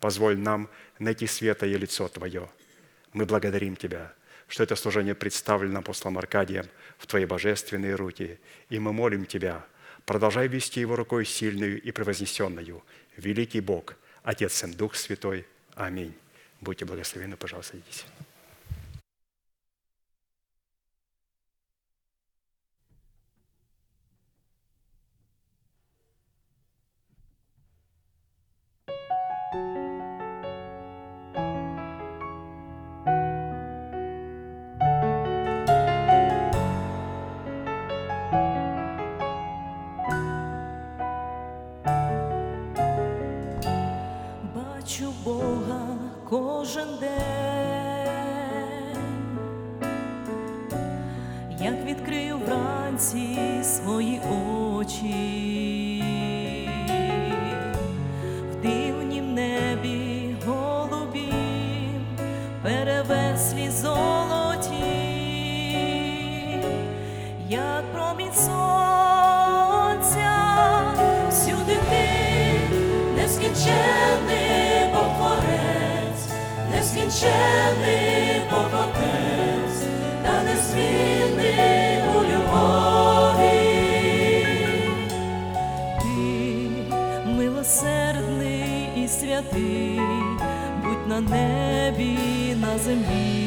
позволь нам найти светое лицо Твое. Мы благодарим Тебя, что это служение представлено апостолом Аркадием в Твои божественные руки, и мы молим Тебя, продолжай вести его рукой сильную и превознесенную, великий Бог, Отец, Сын, Дух Святой. Аминь. Будьте благословенны, пожалуйста, садитесь. кожен день, як відкрию вранці свої очі, Нескінчений Бог Отець, та незмінний у любові. Ти милосердний і святий, будь на небі, на землі,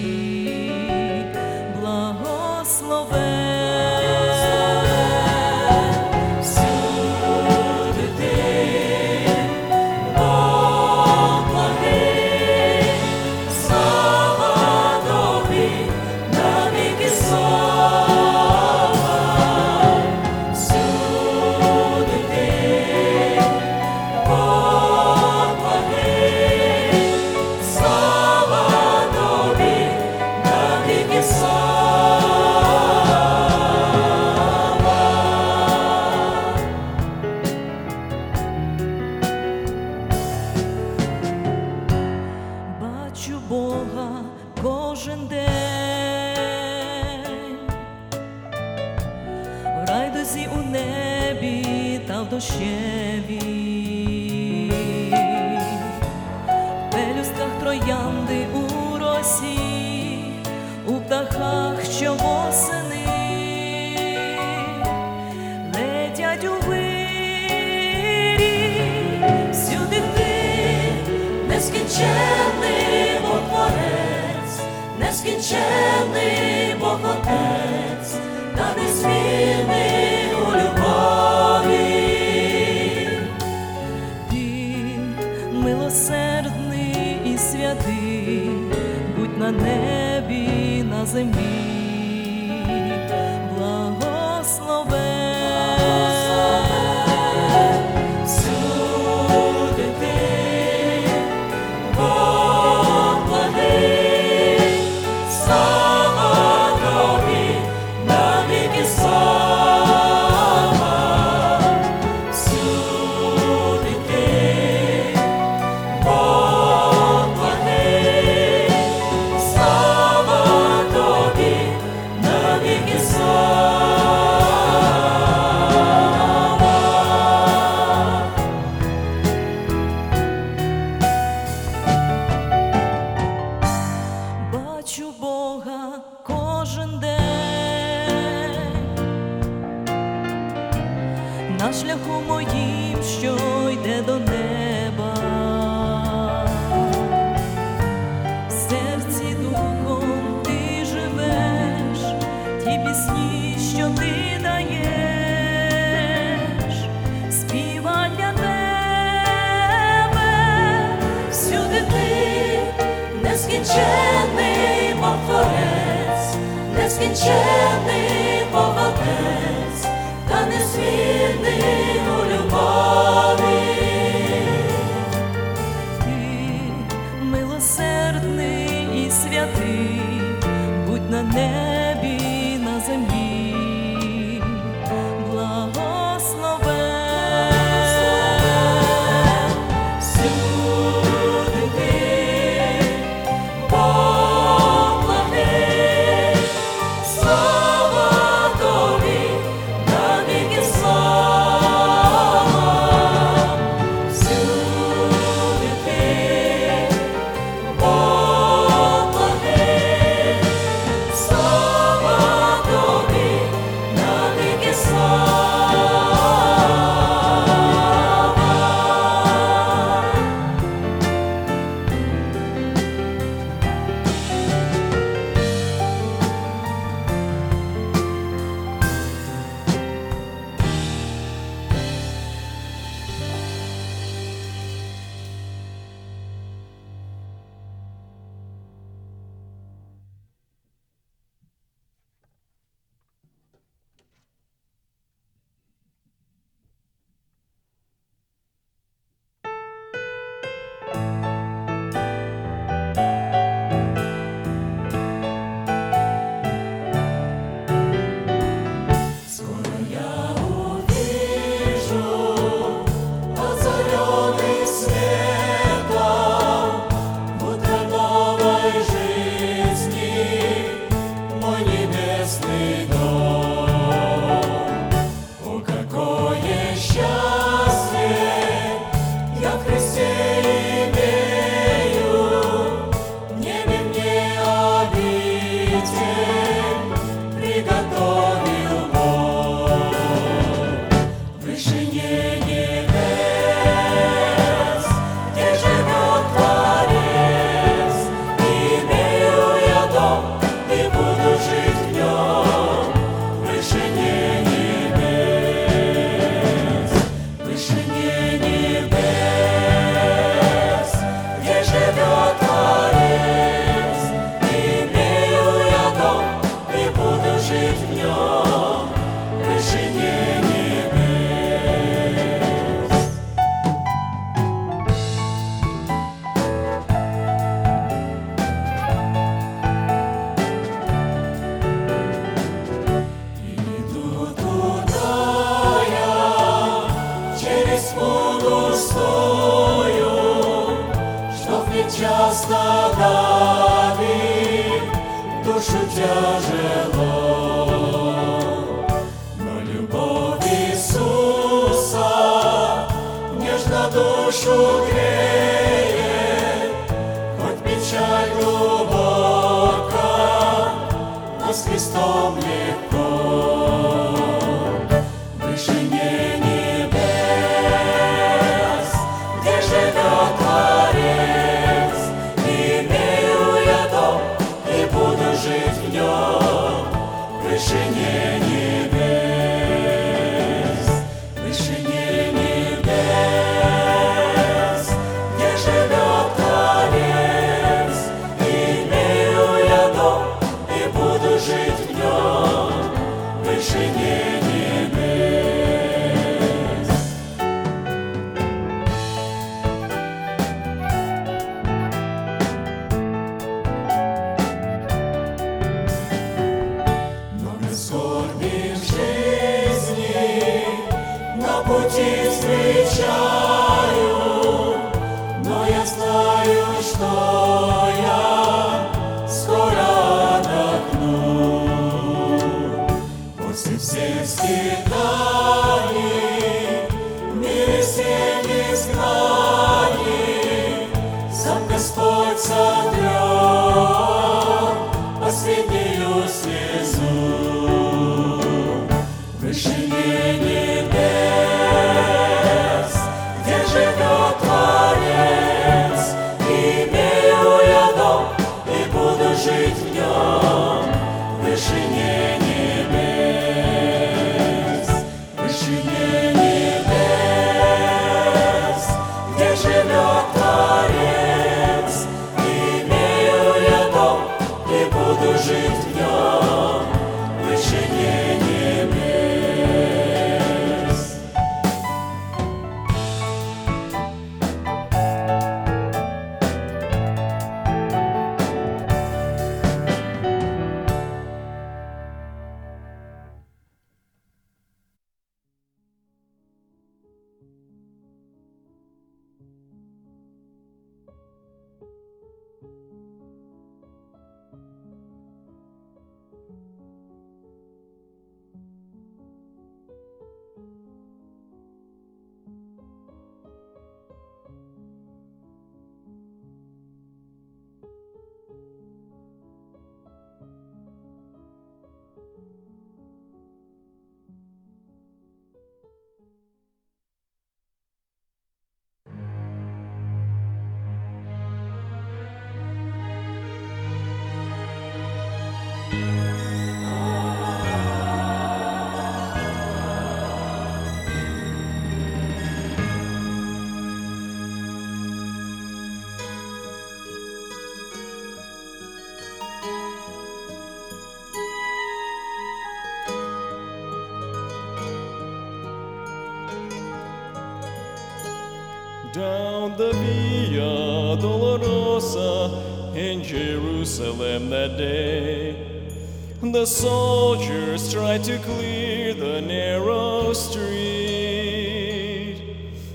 Down the Via Dolorosa in Jerusalem that day, the soldiers tried to clear the narrow street,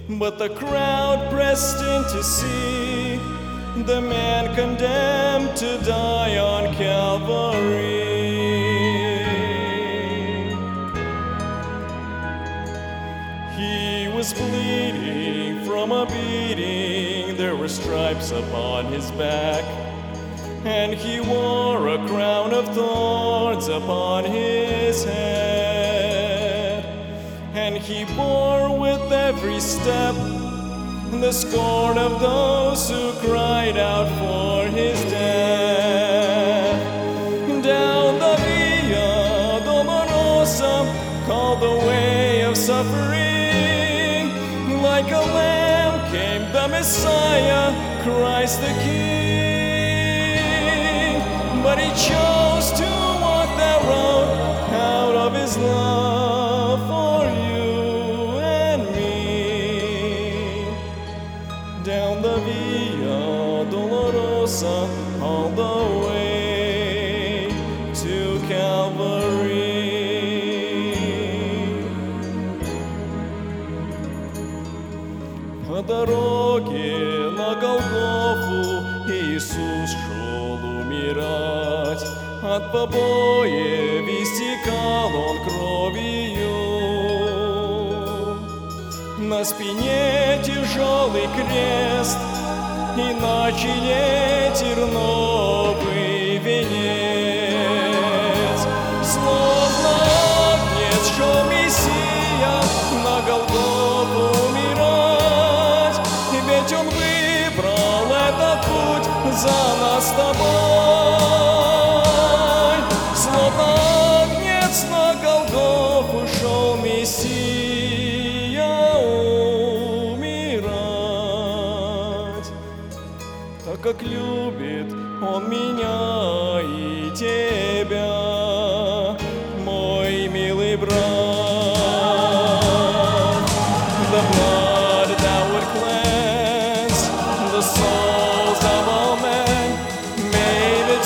but the crowd pressed in to see the man condemned to die on Calvary. Stripes upon his back, and he wore a crown of thorns upon his head. And he bore with every step the scorn of those who cried out for his death. Down the Via Dolorosa, called the way of suffering, like a lamb came the Messiah, Christ the King. But he chose побоев истекал он кровью. На спине тяжелый крест И на челе терновый венец. Словно агнец шел Мессия На Голгофу умирать. Ведь он выбрал этот путь За нас с тобой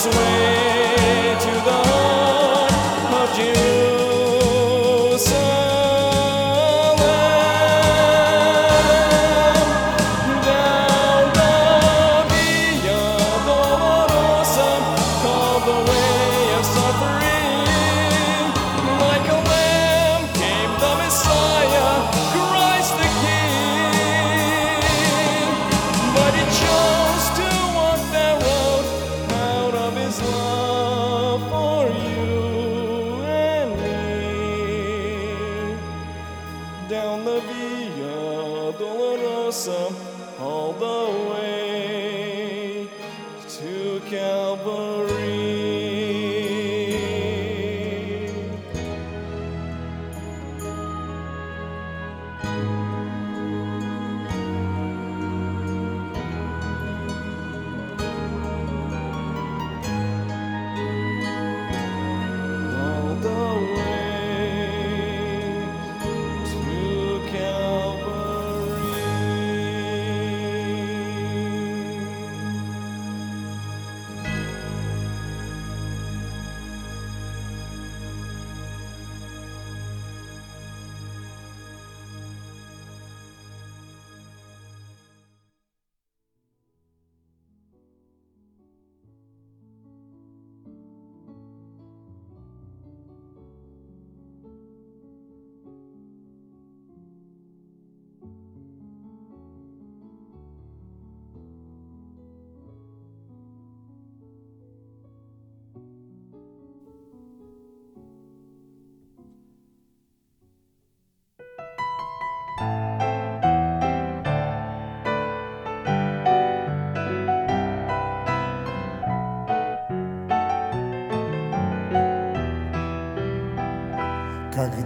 way to the heart of Jerusalem.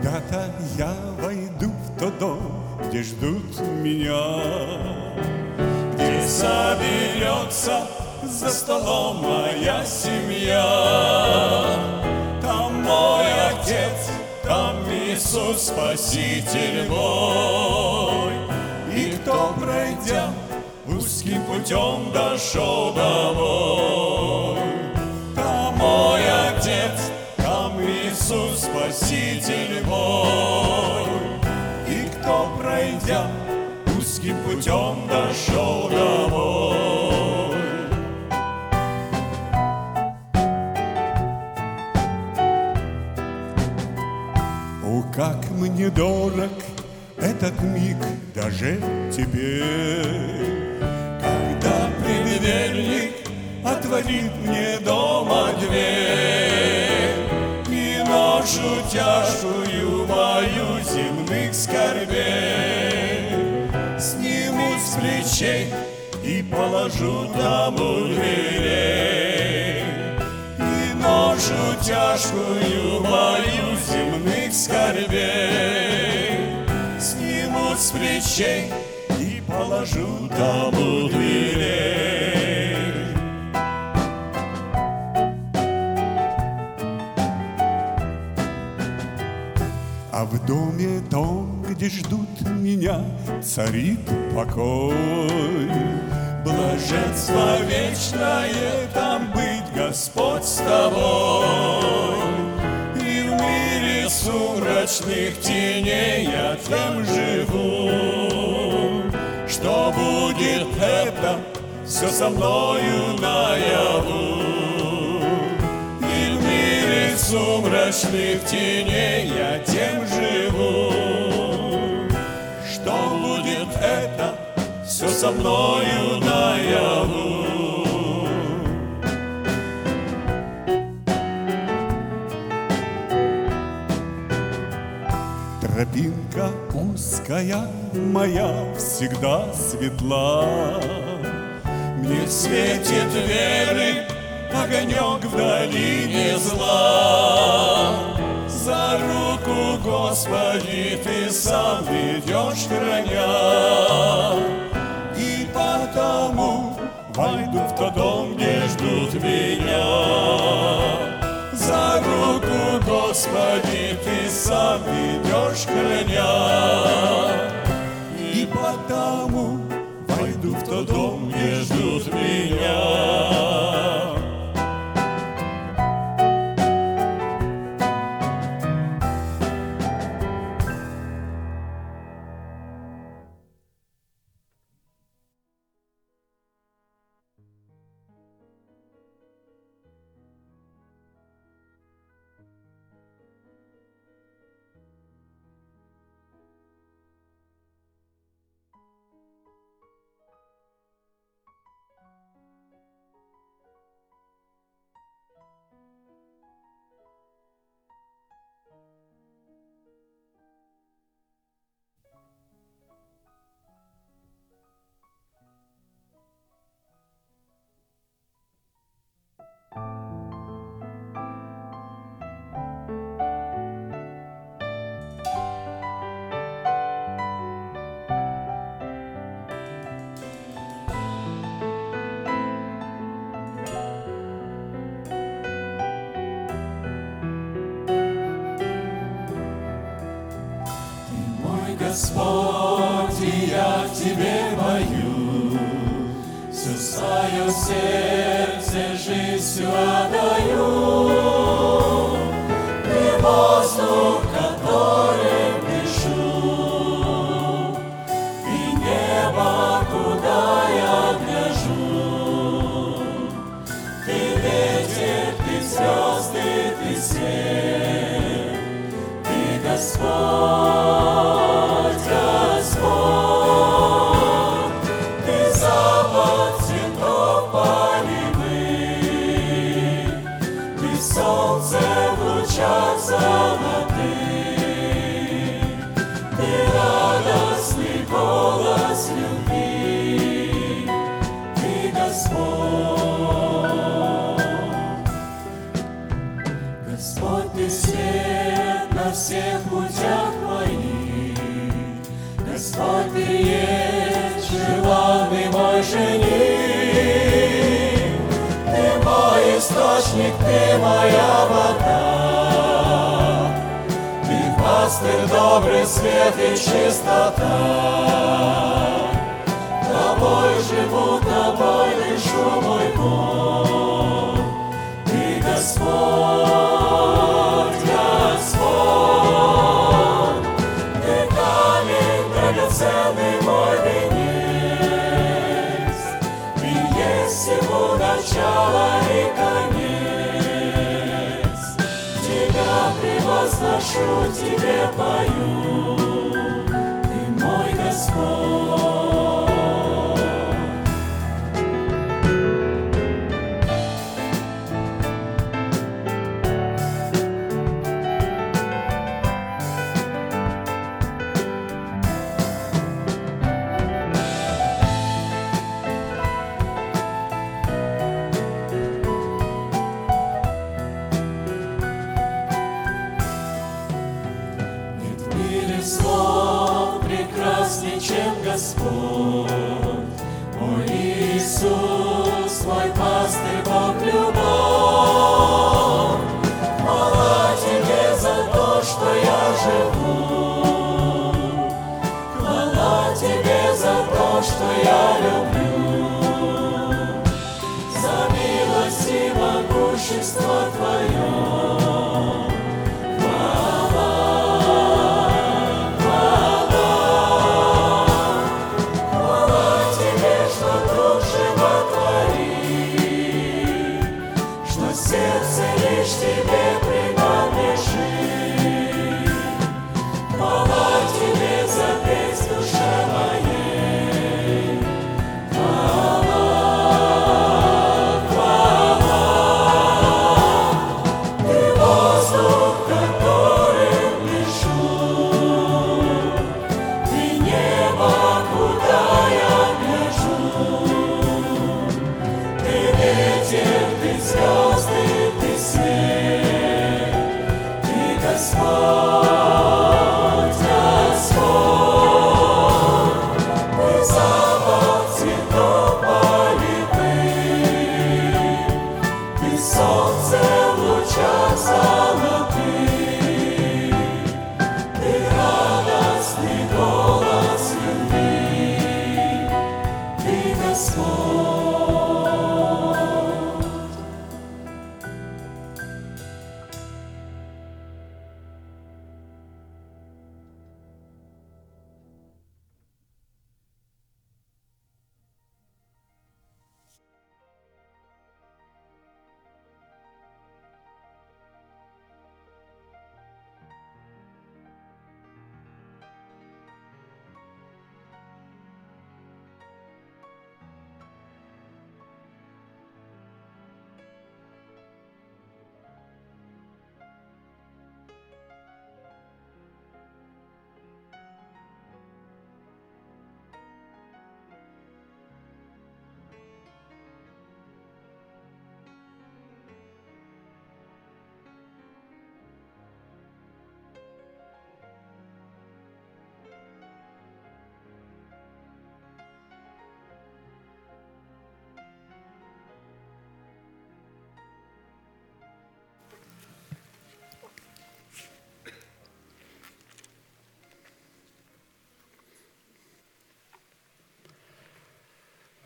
Когда-то я войду в тот дом, где ждут меня, Где соберется за столом моя семья. Там мой Отец, там Иисус Спаситель мой. И кто, пройдя узким путем, дошел домой, путем, дошел домой. О, как мне дорог этот миг даже теперь, Когда предверник отворит мне дома дверь И ношу тяжкую мою с плечей и положу там у дверей и ношу тяжкую мою земных скорбей. Сниму с плечей и положу там у дверей А в доме том, где ждут меня, царит покой. Блаженство вечное, там быть, Господь, с тобой. И в мире сумрачных теней я тем живу, Что будет это все со мною наяву. И в мире сумрачных теней я тем живу, со мною наяву. Тропинка узкая моя всегда светла, Мне светит веры огонек в долине зла. За руку, Господи, Ты сам ведешь, храня, меня. За руку, Господи, Ты сам ведешь, храня, И потому войду в тот дом, где ждут меня. Всего начало и конец. Тебя превозношу, Тебе пою.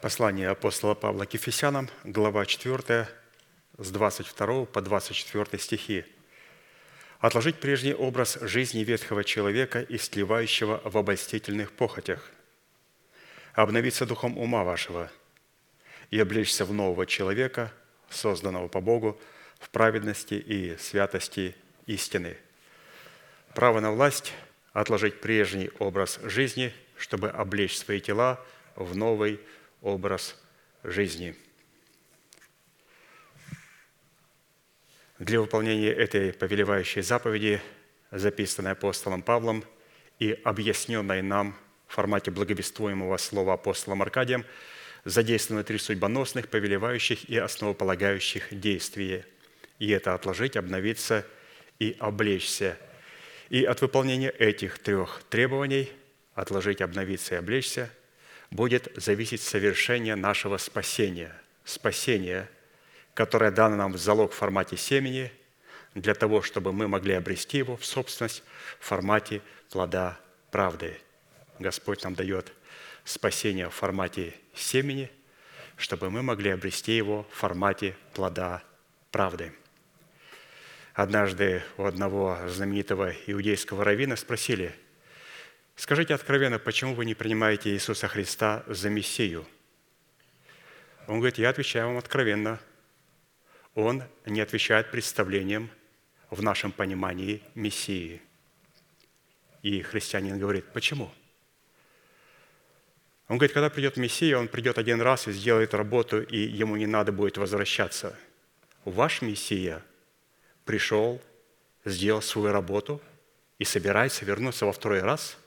Послание апостола Павла к Ефесянам, глава 4, с 22 по 24 стихи. «Отложить прежний образ жизни ветхого человека, истлевающего в обольстительных похотях, обновиться духом ума вашего и облечься в нового человека, созданного по Богу в праведности и святости истины. Право на власть – отложить прежний образ жизни, чтобы облечь свои тела в новый образ жизни. Для выполнения этой повелевающей заповеди, записанной апостолом Павлом и объясненной нам в формате благовествуемого слова апостолом Аркадием, задействованы три судьбоносных, повелевающих и основополагающих действия. И это отложить, обновиться и облечься. И от выполнения этих трех требований – отложить, обновиться и облечься – будет зависеть совершение нашего спасения. Спасение, которое дано нам в залог в формате семени, для того, чтобы мы могли обрести его в собственность в формате плода правды. Господь нам дает спасение в формате семени, чтобы мы могли обрести его в формате плода правды. Однажды у одного знаменитого иудейского раввина спросили, «Скажите откровенно, почему вы не принимаете Иисуса Христа за Мессию?» Он говорит, «Я отвечаю вам откровенно. Он не отвечает представлениям в нашем понимании Мессии». И христианин говорит, «Почему?» Он говорит, когда придет Мессия, он придет один раз и сделает работу, и ему не надо будет возвращаться. Ваш Мессия пришел, сделал свою работу и собирается вернуться во второй раз.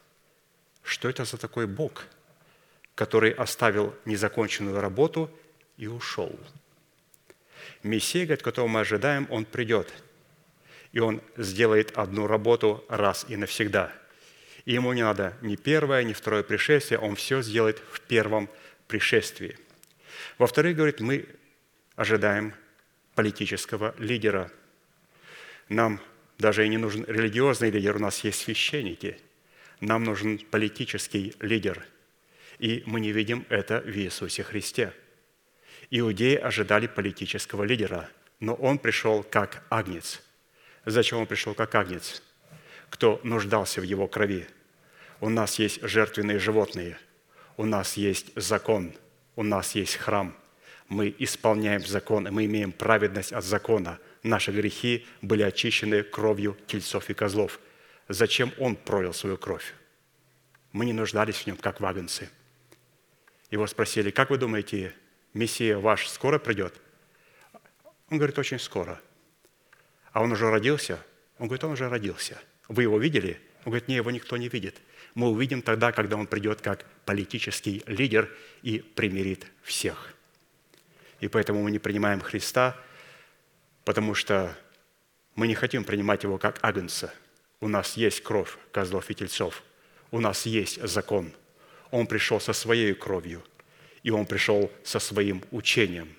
Что это за такой Бог, который оставил незаконченную работу и ушел? Мессия, говорит, которого мы ожидаем, он придет, и он сделает одну работу раз и навсегда – и ему не надо ни первое, ни второе пришествие, он все сделает в первом пришествии. Во-вторых, говорит, мы ожидаем политического лидера. Нам даже и не нужен религиозный лидер, у нас есть священники. Нам нужен политический лидер. И мы не видим это в Иисусе Христе. Иудеи ожидали политического лидера, но он пришел как агнец. Зачем он пришел как агнец? кто нуждался в его крови. У нас есть жертвенные животные, у нас есть закон, у нас есть храм. Мы исполняем закон, и мы имеем праведность от закона. Наши грехи были очищены кровью тельцов и козлов. Зачем Он пролил свою кровь? Мы не нуждались в Нем, как вагонцы. Его спросили, как вы думаете, Мессия ваш скоро придет? Он говорит, очень скоро. А он уже родился? Он говорит, он уже родился – вы его видели? Он говорит, нет, его никто не видит. Мы увидим тогда, когда он придет как политический лидер и примирит всех. И поэтому мы не принимаем Христа, потому что мы не хотим принимать его как агнца. У нас есть кровь козлов и тельцов. У нас есть закон. Он пришел со своей кровью, и он пришел со своим учением.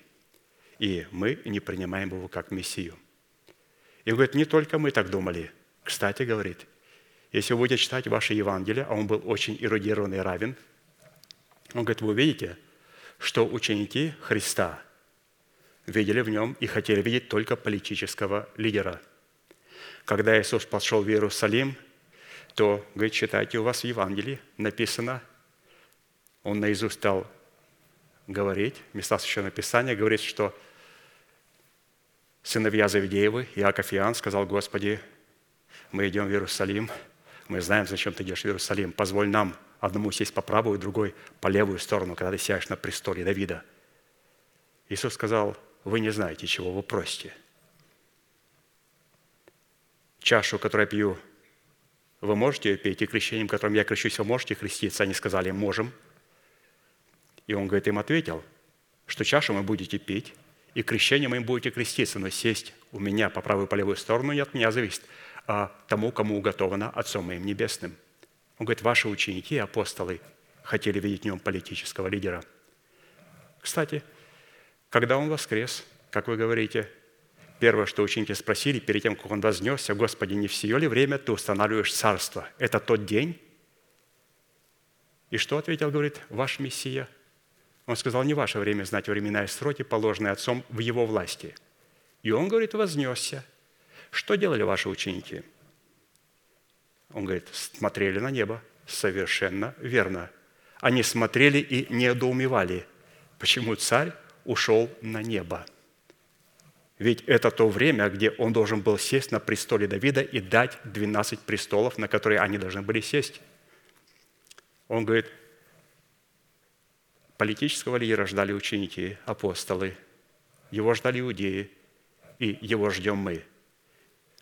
И мы не принимаем его как Мессию. И он говорит, не только мы так думали – кстати, говорит, если вы будете читать ваше Евангелие, а он был очень эрудированный равен, он говорит, вы увидите, что ученики Христа видели в нем и хотели видеть только политического лидера. Когда Иисус пошел в Иерусалим, то, говорит, читайте, у вас в Евангелии написано, он наизусть стал говорить, места Священного Писания, говорит, что сыновья Завидеевы, Иаков и Иоанн, сказал Господи, мы идем в Иерусалим, мы знаем, зачем ты идешь в Иерусалим. Позволь нам одному сесть по правую, другой по левую сторону, когда ты сядешь на престоле Давида. Иисус сказал, вы не знаете, чего вы просите. Чашу, которую я пью, вы можете ее пить, и крещением, которым я крещусь, вы можете креститься? Они сказали, можем. И он говорит, им ответил, что чашу вы будете пить, и крещением вы будете креститься, но сесть у меня по правую и по левую сторону не от меня зависит, а тому, кому уготовано Отцом моим Небесным. Он говорит, ваши ученики, апостолы, хотели видеть в нем политического лидера. Кстати, когда он воскрес, как вы говорите, первое, что ученики спросили перед тем, как он вознесся, «Господи, не все ли время ты устанавливаешь царство? Это тот день?» И что ответил, говорит, ваш Мессия? Он сказал, не ваше время знать времена и сроки, положенные Отцом в Его власти. И он, говорит, вознесся – что делали ваши ученики? Он говорит, смотрели на небо. Совершенно верно. Они смотрели и недоумевали, почему царь ушел на небо. Ведь это то время, где он должен был сесть на престоле Давида и дать 12 престолов, на которые они должны были сесть. Он говорит, политического лидера ждали ученики, апостолы, его ждали иудеи, и его ждем мы –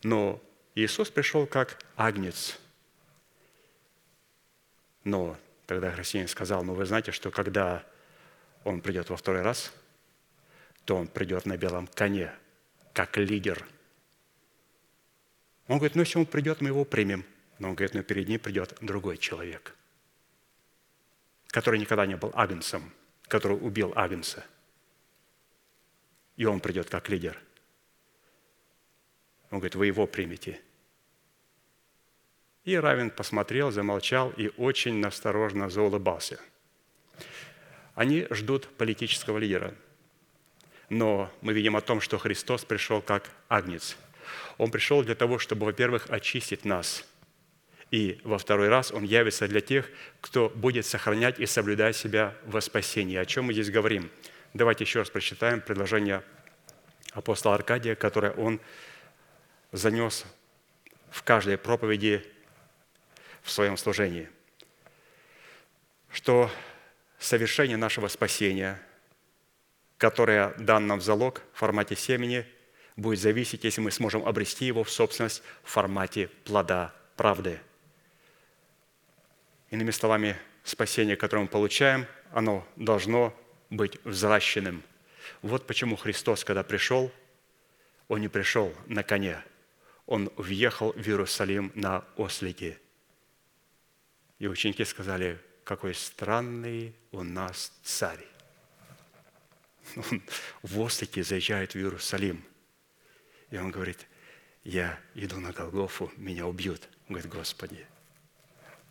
но Иисус пришел как агнец. Но тогда христианин сказал, ну вы знаете, что когда он придет во второй раз, то он придет на белом коне, как лидер. Он говорит, ну если он придет, мы его примем. Но он говорит, ну перед ним придет другой человек, который никогда не был агнцем, который убил агнца. И он придет как лидер. Он говорит, вы его примете. И Равин посмотрел, замолчал и очень насторожно заулыбался. Они ждут политического лидера. Но мы видим о том, что Христос пришел как агнец. Он пришел для того, чтобы, во-первых, очистить нас. И во второй раз Он явится для тех, кто будет сохранять и соблюдать себя во спасении. О чем мы здесь говорим? Давайте еще раз прочитаем предложение апостола Аркадия, которое он занес в каждой проповеди в своем служении, что совершение нашего спасения, которое нам в залог в формате семени, будет зависеть, если мы сможем обрести его в собственность в формате плода правды. Иными словами, спасение, которое мы получаем, оно должно быть взращенным. Вот почему Христос, когда пришел, Он не пришел на коне, Он въехал в Иерусалим на ослике. И ученики сказали, какой странный у нас царь. Он в ослике заезжает в Иерусалим. И он говорит, я иду на Голгофу, меня убьют. Он говорит, Господи,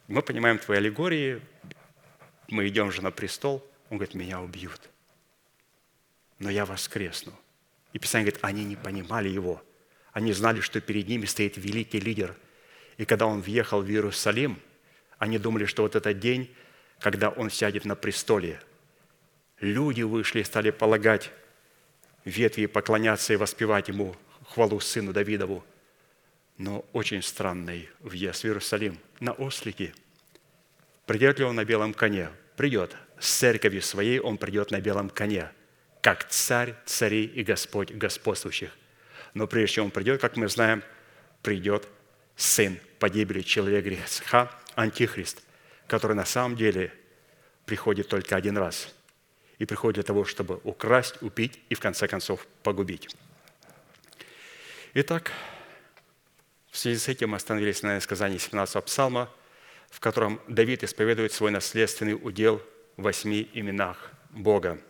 мы понимаем твои аллегории, мы идем же на престол. Он говорит, меня убьют. Но я воскресну. И Писание говорит, они не понимали его. Они знали, что перед ними стоит великий лидер. И когда он въехал в Иерусалим, они думали, что вот этот день, когда он сядет на престоле, люди вышли и стали полагать ветви, поклоняться и воспевать ему хвалу сыну Давидову. Но очень странный въезд в Иерусалим на ослике. Придет ли он на белом коне? Придет. С церковью своей он придет на белом коне, как царь царей и Господь господствующих. Но прежде чем он придет, как мы знаем, придет сын погибели человека греха, антихрист, который на самом деле приходит только один раз. И приходит для того, чтобы украсть, убить и в конце концов погубить. Итак, в связи с этим мы остановились на сказании 17 псалма, в котором Давид исповедует свой наследственный удел в восьми именах Бога.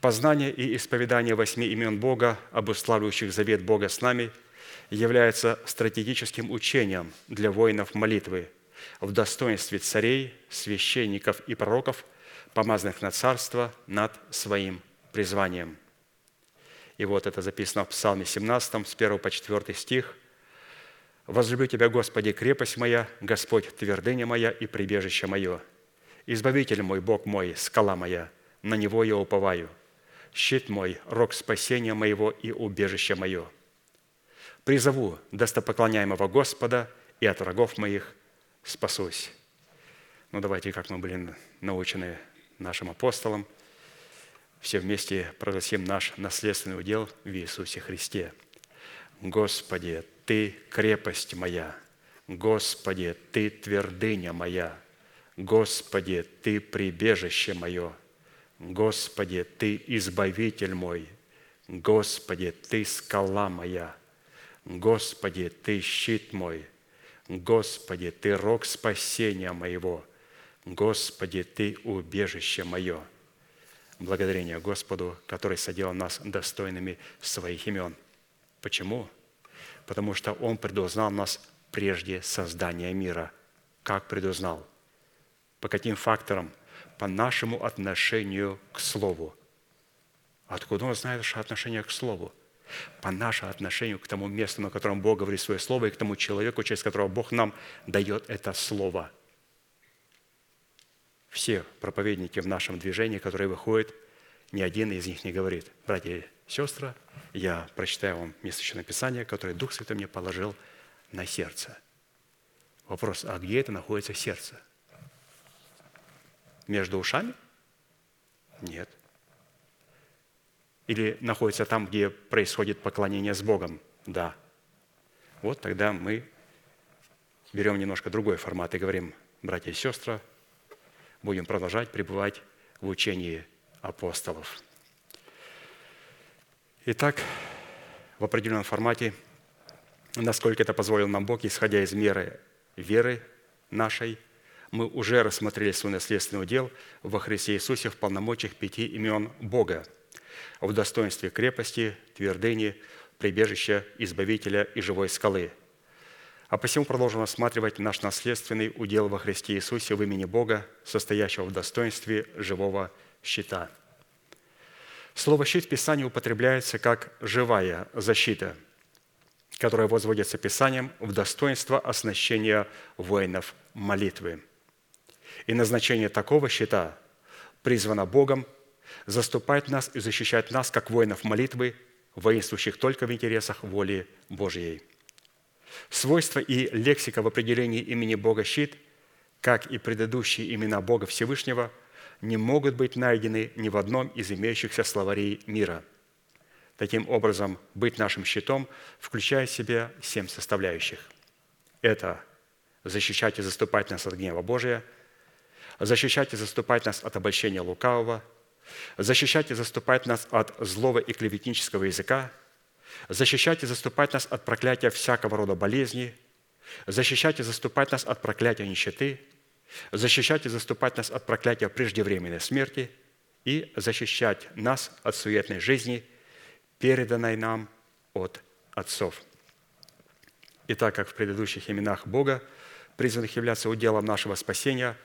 Познание и исповедание восьми имен Бога, обуславливающих завет Бога с нами, является стратегическим учением для воинов молитвы в достоинстве царей, священников и пророков, помазанных на царство над своим призванием – и вот это записано в Псалме 17, с 1 по 4 стих. «Возлюблю Тебя, Господи, крепость моя, Господь, твердыня моя и прибежище мое. Избавитель мой, Бог мой, скала моя, на Него я уповаю. Щит мой, рог спасения моего и убежище мое. Призову достопоклоняемого Господа, и от врагов моих спасусь». Ну, давайте, как мы были научены нашим апостолом – все вместе прогласим наш наследственный удел в Иисусе Христе. Господи, Ты крепость моя, Господи, Ты твердыня моя, Господи, Ты прибежище мое, Господи, Ты избавитель мой, Господи, Ты скала моя, Господи, Ты щит мой, Господи, Ты рог спасения моего, Господи, Ты убежище мое – благодарение Господу, который соделал нас достойными своих имен. Почему? Потому что Он предузнал нас прежде создания мира. Как предузнал? По каким факторам? По нашему отношению к Слову. Откуда Он знает наше отношение к Слову? По нашему отношению к тому месту, на котором Бог говорит свое Слово, и к тому человеку, через которого Бог нам дает это Слово – все проповедники в нашем движении, которые выходят, ни один из них не говорит, братья и сестры, я прочитаю вам месточное Писание, которое Дух Святой мне положил на сердце. Вопрос, а где это находится сердце? Между ушами? Нет. Или находится там, где происходит поклонение с Богом? Да. Вот тогда мы берем немножко другой формат и говорим, братья и сестры, будем продолжать пребывать в учении апостолов. Итак, в определенном формате насколько это позволил нам Бог, исходя из меры веры нашей, мы уже рассмотрели свой наследственный удел во Христе Иисусе в полномочиях пяти имен Бога, в достоинстве крепости, твердыни, прибежища, избавителя и живой скалы. А посему продолжим рассматривать наш наследственный удел во Христе Иисусе в имени Бога, состоящего в достоинстве живого щита. Слово «щит» в Писании употребляется как «живая защита», которая возводится Писанием в достоинство оснащения воинов молитвы. И назначение такого щита призвано Богом заступать нас и защищать нас, как воинов молитвы, воинствующих только в интересах воли Божьей. Свойства и лексика в определении имени Бога щит, как и предыдущие имена Бога Всевышнего, не могут быть найдены ни в одном из имеющихся словарей мира. Таким образом, быть нашим щитом включает в себя семь составляющих. Это защищать и заступать нас от гнева Божия, защищать и заступать нас от обольщения лукавого – защищать и заступать нас от злого и клеветнического языка, защищать и заступать нас от проклятия всякого рода болезни, защищать и заступать нас от проклятия нищеты, защищать и заступать нас от проклятия преждевременной смерти и защищать нас от суетной жизни, переданной нам от отцов. И так как в предыдущих именах Бога, призванных являться уделом нашего спасения,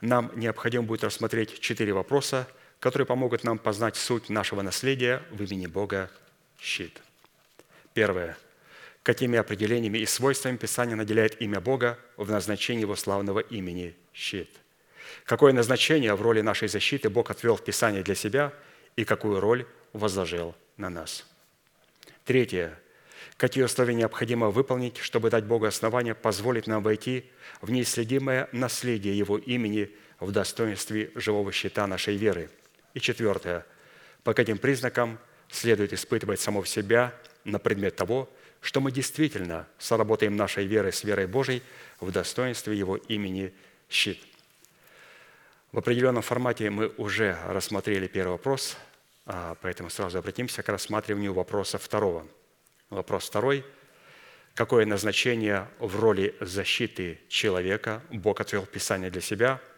нам необходимо будет рассмотреть четыре вопроса – которые помогут нам познать суть нашего наследия в имени Бога щит. Первое. Какими определениями и свойствами Писание наделяет имя Бога в назначении Его славного имени щит? Какое назначение в роли нашей защиты Бог отвел в Писании для себя и какую роль возложил на нас? Третье. Какие условия необходимо выполнить, чтобы дать Богу основание позволить нам войти в неисследимое наследие Его имени в достоинстве живого щита нашей веры – и четвертое. По каким признакам следует испытывать самого себя на предмет того, что мы действительно соработаем нашей верой с верой Божией в достоинстве Его имени щит. В определенном формате мы уже рассмотрели первый вопрос, а, поэтому сразу обратимся к рассматриванию вопроса второго. Вопрос второй. Какое назначение в роли защиты человека Бог отвел в Писание для себя –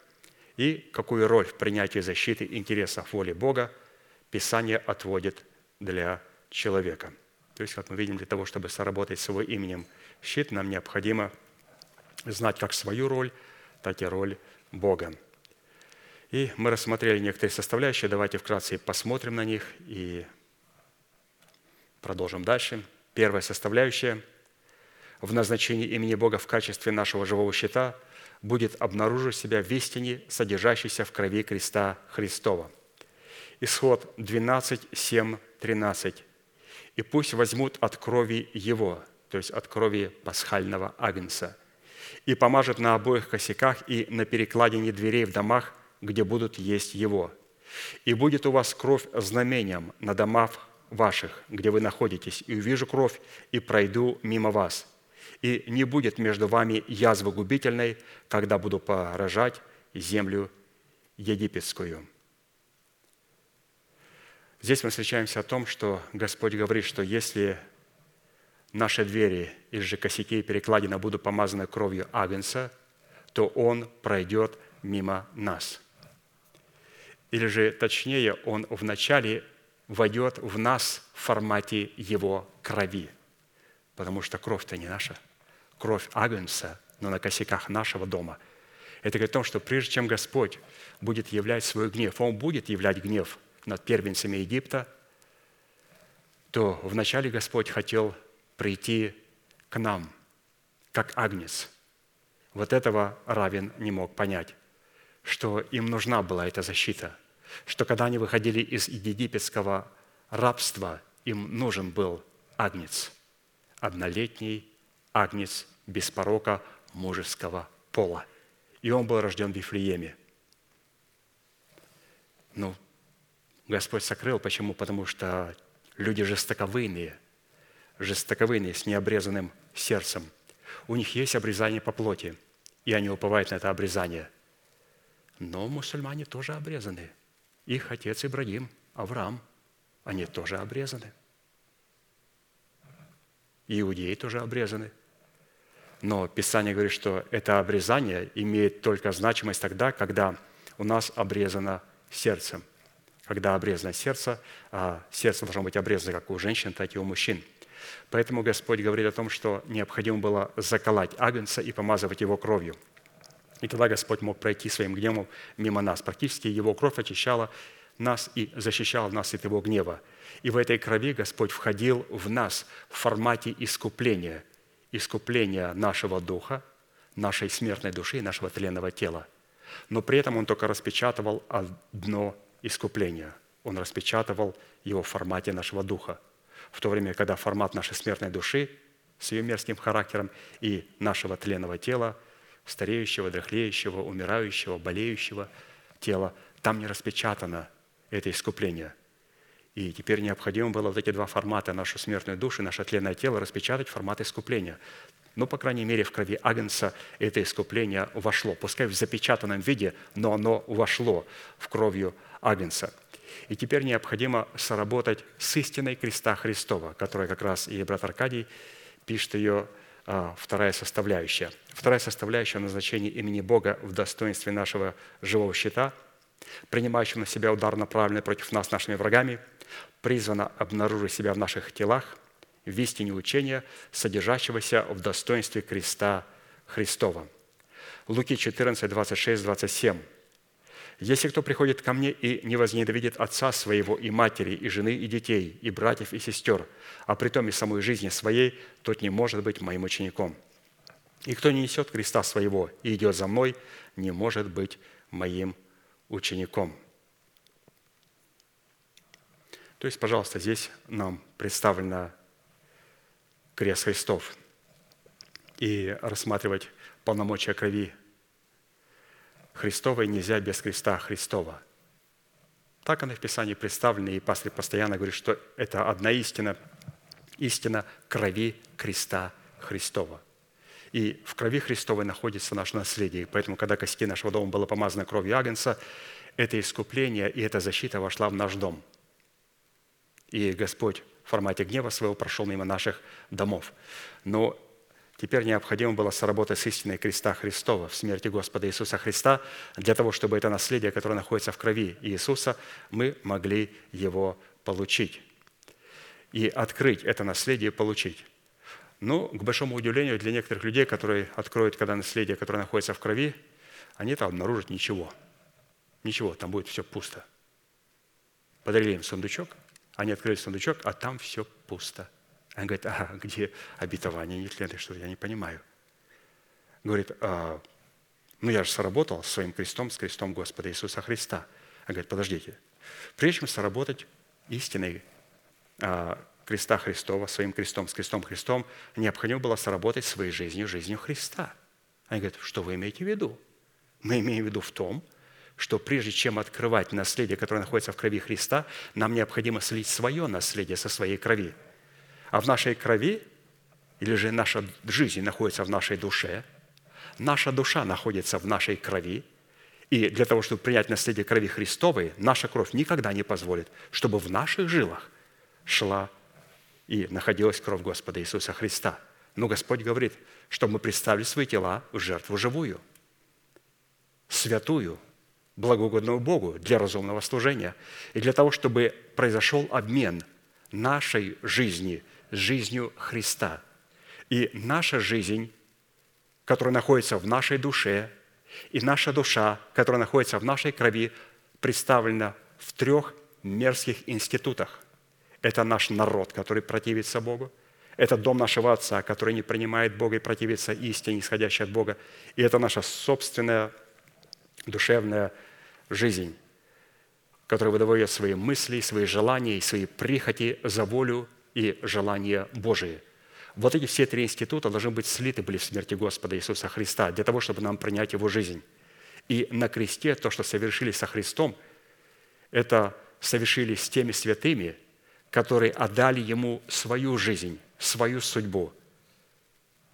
и какую роль в принятии защиты интересов воли Бога Писание отводит для человека. То есть, как мы видим, для того, чтобы соработать с его именем щит, нам необходимо знать как свою роль, так и роль Бога. И мы рассмотрели некоторые составляющие. Давайте вкратце посмотрим на них и продолжим дальше. Первая составляющая в назначении имени Бога в качестве нашего живого щита – будет обнаружить себя в истине, содержащейся в крови креста Христова. Исход 12, 7, 13. «И пусть возьмут от крови Его, то есть от крови пасхального агнца, и помажут на обоих косяках и на перекладине дверей в домах, где будут есть Его. И будет у вас кровь знамением на домах ваших, где вы находитесь, и увижу кровь, и пройду мимо вас и не будет между вами язвы губительной, когда буду поражать землю египетскую». Здесь мы встречаемся о том, что Господь говорит, что если наши двери из же косяки и перекладина будут помазаны кровью Агнца, то Он пройдет мимо нас. Или же, точнее, Он вначале войдет в нас в формате Его крови, потому что кровь-то не наша – кровь Агнца, но на косяках нашего дома. Это говорит о том, что прежде чем Господь будет являть свой гнев, Он будет являть гнев над первенцами Египта, то вначале Господь хотел прийти к нам, как агнец. Вот этого Равин не мог понять, что им нужна была эта защита, что когда они выходили из египетского рабства, им нужен был агнец, однолетний агнец без порока мужеского пола. И он был рожден в Вифлееме. Ну, Господь сокрыл. Почему? Потому что люди жестоковыйные, жестоковыйные, с необрезанным сердцем. У них есть обрезание по плоти, и они уповают на это обрезание. Но мусульмане тоже обрезаны. Их отец Ибрагим, Авраам, они тоже обрезаны. иудеи тоже обрезаны. Но Писание говорит, что это обрезание имеет только значимость тогда, когда у нас обрезано сердцем. Когда обрезано сердце, а сердце должно быть обрезано как у женщин, так и у мужчин. Поэтому Господь говорит о том, что необходимо было заколоть агнца и помазывать его кровью. И тогда Господь мог пройти своим гневом мимо нас. Практически его кровь очищала нас и защищала нас от его гнева. И в этой крови Господь входил в нас в формате искупления, искупления нашего духа, нашей смертной души и нашего тленного тела. Но при этом Он только распечатывал одно искупление. Он распечатывал его в формате нашего духа. В то время, когда формат нашей смертной души с ее мерзким характером и нашего тленного тела, стареющего, дряхлеющего, умирающего, болеющего тела, там не распечатано это искупление. И теперь необходимо было вот эти два формата, нашу смертную душу и наше тленное тело, распечатать в формат искупления. Ну, по крайней мере, в крови Агнца это искупление вошло. Пускай в запечатанном виде, но оно вошло в кровью Агнца. И теперь необходимо соработать с истиной креста Христова, которая как раз и брат Аркадий пишет ее а, вторая составляющая. Вторая составляющая – назначение имени Бога в достоинстве нашего живого щита – принимающим на себя удар, направленный против нас нашими врагами, призвано обнаружить себя в наших телах в истине учения, содержащегося в достоинстве креста Христова. Луки 14, 26, 27. «Если кто приходит ко мне и не возненавидит отца своего и матери, и жены, и детей, и братьев, и сестер, а притом и самой жизни своей, тот не может быть моим учеником. И кто не несет креста своего и идет за мной, не может быть моим учеником. То есть, пожалуйста, здесь нам представлено крест Христов. И рассматривать полномочия крови Христовой нельзя без креста Христова. Так оно в Писании представлено, и пастор постоянно говорит, что это одна истина, истина крови креста Христова – и в крови Христовой находится наше наследие. Поэтому, когда кости нашего дома было помазано кровью Агнца, это искупление и эта защита вошла в наш дом. И Господь в формате гнева своего прошел мимо наших домов. Но теперь необходимо было сработать с истиной креста Христова в смерти Господа Иисуса Христа, для того, чтобы это наследие, которое находится в крови Иисуса, мы могли его получить. И открыть это наследие и получить. Но, к большому удивлению, для некоторых людей, которые откроют, когда наследие, которое находится в крови, они там обнаружат ничего. Ничего, там будет все пусто. Подарили им сундучок, они открыли сундучок, а там все пусто. Они говорят, а где обетование нетленное, что я не понимаю. Говорит, а, ну я же сработал своим крестом, с крестом Господа Иисуса Христа. Он говорит, подождите, прежде чем сработать истинной а, креста Христова, своим крестом, с крестом Христом, необходимо было сработать своей жизнью, жизнью Христа. Они говорят, что вы имеете в виду? Мы имеем в виду в том, что прежде чем открывать наследие, которое находится в крови Христа, нам необходимо слить свое наследие со своей крови. А в нашей крови, или же наша жизнь находится в нашей душе, наша душа находится в нашей крови, и для того, чтобы принять наследие крови Христовой, наша кровь никогда не позволит, чтобы в наших жилах шла и находилась кровь Господа Иисуса Христа. Но Господь говорит, чтобы мы представили свои тела в жертву живую, святую, благоугодную Богу для разумного служения. И для того, чтобы произошел обмен нашей жизни с жизнью Христа. И наша жизнь, которая находится в нашей душе, и наша душа, которая находится в нашей крови, представлена в трех мерзких институтах – это наш народ, который противится Богу. Это дом нашего Отца, который не принимает Бога и противится истине, исходящей от Бога. И это наша собственная душевная жизнь, которая выдает свои мысли, свои желания и свои прихоти за волю и желания Божие. Вот эти все три института должны быть слиты были в смерти Господа Иисуса Христа для того, чтобы нам принять Его жизнь. И на кресте то, что совершили со Христом, это совершили с теми святыми, которые отдали Ему свою жизнь, свою судьбу.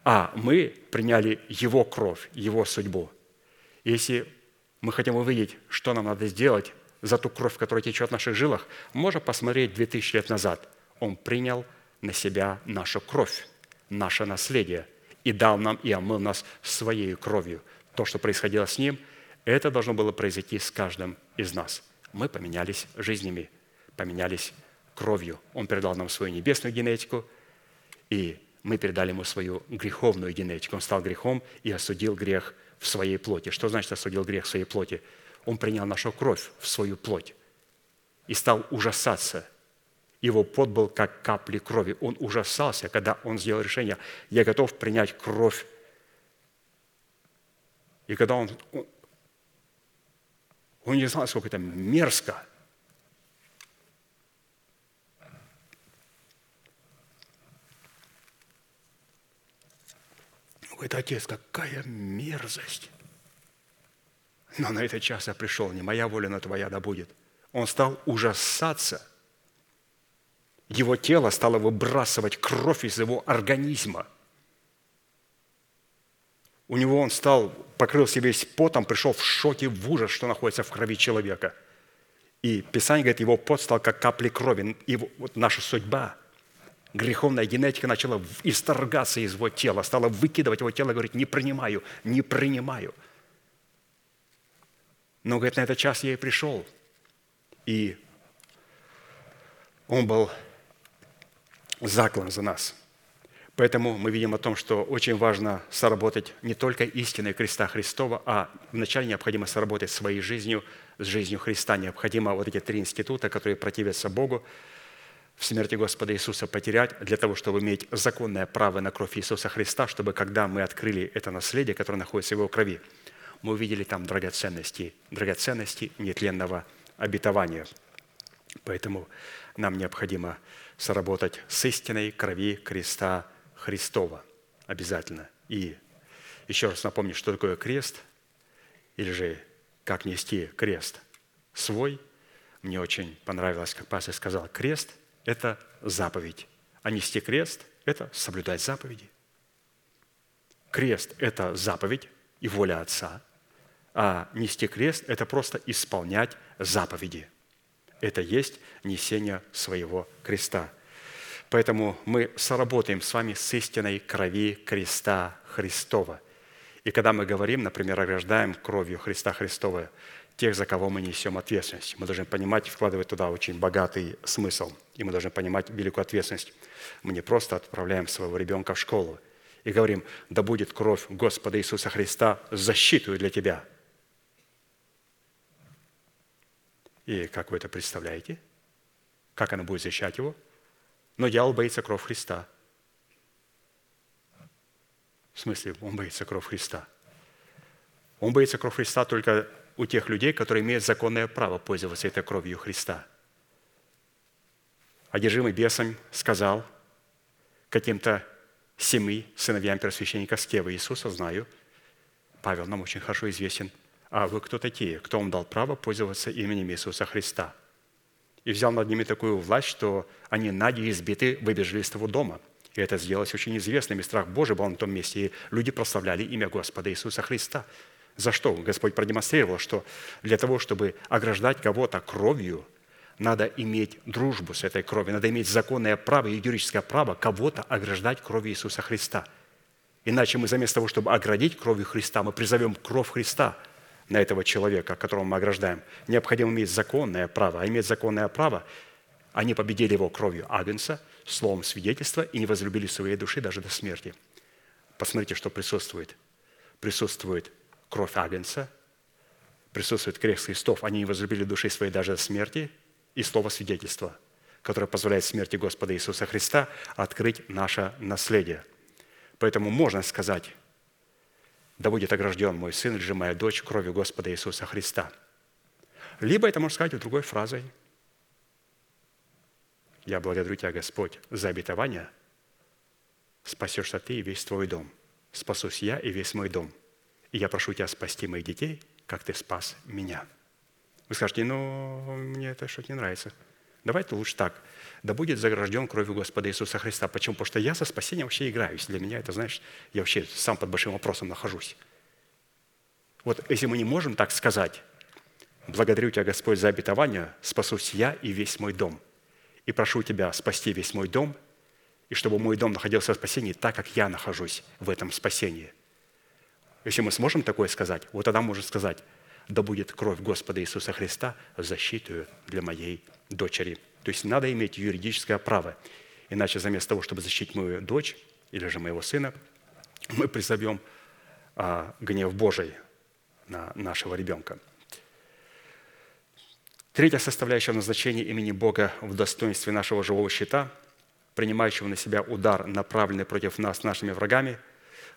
А мы приняли Его кровь, Его судьбу. Если мы хотим увидеть, что нам надо сделать за ту кровь, которая течет в наших жилах, можно посмотреть 2000 лет назад. Он принял на себя нашу кровь. наше наследие и дал нам и омыл нас своей кровью. То, что происходило с ним, это должно было произойти с каждым из нас. Мы поменялись жизнями, поменялись кровью. Он передал нам свою небесную генетику, и мы передали ему свою греховную генетику. Он стал грехом и осудил грех в своей плоти. Что значит осудил грех в своей плоти? Он принял нашу кровь в свою плоть и стал ужасаться. Его пот был как капли крови. Он ужасался, когда он сделал решение, я готов принять кровь. И когда он, он, он не знал, сколько это мерзко. Говорит, отец, какая мерзость. Но на этот час я пришел, не моя воля, но твоя да будет. Он стал ужасаться. Его тело стало выбрасывать кровь из его организма. У него он стал, покрылся весь потом, пришел в шоке, в ужас, что находится в крови человека. И Писание говорит, его пот стал как капли крови. И вот наша судьба, греховная генетика начала исторгаться из его тела, стала выкидывать его тело, говорит, не принимаю, не принимаю – но, говорит, на этот час я и пришел. И он был заклан за нас. Поэтому мы видим о том, что очень важно соработать не только истиной креста Христова, а вначале необходимо соработать своей жизнью с жизнью Христа. Необходимо вот эти три института, которые противятся Богу, в смерти Господа Иисуса потерять для того, чтобы иметь законное право на кровь Иисуса Христа, чтобы когда мы открыли это наследие, которое находится в Его крови, мы увидели там драгоценности, драгоценности нетленного обетования. Поэтому нам необходимо соработать с истиной крови креста Христова обязательно. И еще раз напомню, что такое крест, или же как нести крест свой. Мне очень понравилось, как пастор сказал, крест – это заповедь, а нести крест – это соблюдать заповеди. Крест – это заповедь, и воля Отца, а нести крест – это просто исполнять заповеди. Это есть несение своего креста. Поэтому мы соработаем с вами с истиной крови креста Христова. И когда мы говорим, например, ограждаем кровью Христа Христова тех, за кого мы несем ответственность, мы должны понимать и вкладывать туда очень богатый смысл. И мы должны понимать великую ответственность. Мы не просто отправляем своего ребенка в школу – и говорим, да будет кровь Господа Иисуса Христа защиту для тебя. И как вы это представляете? Как она будет защищать его? Но дьявол боится кровь Христа. В смысле, он боится кровь Христа. Он боится кровь Христа только у тех людей, которые имеют законное право пользоваться этой кровью Христа. Одержимый бесом сказал каким-то семи сыновьям первосвященника Скева Иисуса знаю. Павел нам очень хорошо известен. А вы кто такие? Кто вам дал право пользоваться именем Иисуса Христа? И взял над ними такую власть, что они нади избиты выбежали из того дома. И это сделалось очень известным, и страх Божий был на том месте, и люди прославляли имя Господа Иисуса Христа. За что? Господь продемонстрировал, что для того, чтобы ограждать кого-то кровью – надо иметь дружбу с этой кровью, надо иметь законное право, юридическое право кого-то ограждать кровью Иисуса Христа. Иначе мы вместо того, чтобы оградить кровью Христа, мы призовем кровь Христа на этого человека, которого мы ограждаем. Необходимо иметь законное право. А иметь законное право, они победили его кровью Агнца, словом свидетельства и не возлюбили своей души даже до смерти. Посмотрите, что присутствует. Присутствует кровь Агнца, присутствует крест Христов. Они не возлюбили души своей даже до смерти – и слово свидетельства, которое позволяет смерти Господа Иисуса Христа открыть наше наследие. Поэтому можно сказать, да будет огражден мой сын или же моя дочь кровью Господа Иисуса Христа. Либо это можно сказать другой фразой. Я благодарю Тебя, Господь, за обетование. Спасешься Ты и весь Твой дом. Спасусь я и весь мой дом. И я прошу Тебя спасти моих детей, как Ты спас меня. Вы скажете, ну, мне это что-то не нравится. Давайте лучше так. Да будет загражден кровью Господа Иисуса Христа. Почему? Потому что я со спасением вообще играюсь. Для меня это, знаешь, я вообще сам под большим вопросом нахожусь. Вот если мы не можем так сказать, благодарю Тебя, Господь, за обетование, спасусь я и весь мой дом. И прошу Тебя спасти весь мой дом и чтобы мой дом находился в спасении так, как я нахожусь в этом спасении. Если мы сможем такое сказать, вот тогда можно сказать, да будет кровь Господа Иисуса Христа защитую для моей дочери. То есть надо иметь юридическое право. Иначе заместо того, чтобы защитить мою дочь или же моего сына, мы призовем а, гнев Божий на нашего ребенка. Третья составляющая назначения имени Бога в достоинстве нашего живого щита, принимающего на себя удар, направленный против нас нашими врагами,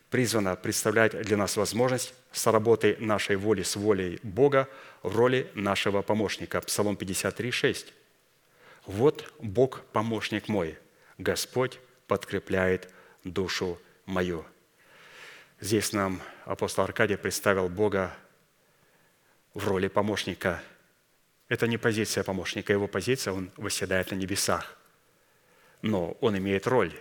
призвана представлять для нас возможность соработы нашей воли с волей Бога в роли нашего помощника. Псалом 53, 6. «Вот Бог – помощник мой, Господь подкрепляет душу мою». Здесь нам апостол Аркадий представил Бога в роли помощника. Это не позиция помощника, его позиция, он восседает на небесах. Но он имеет роль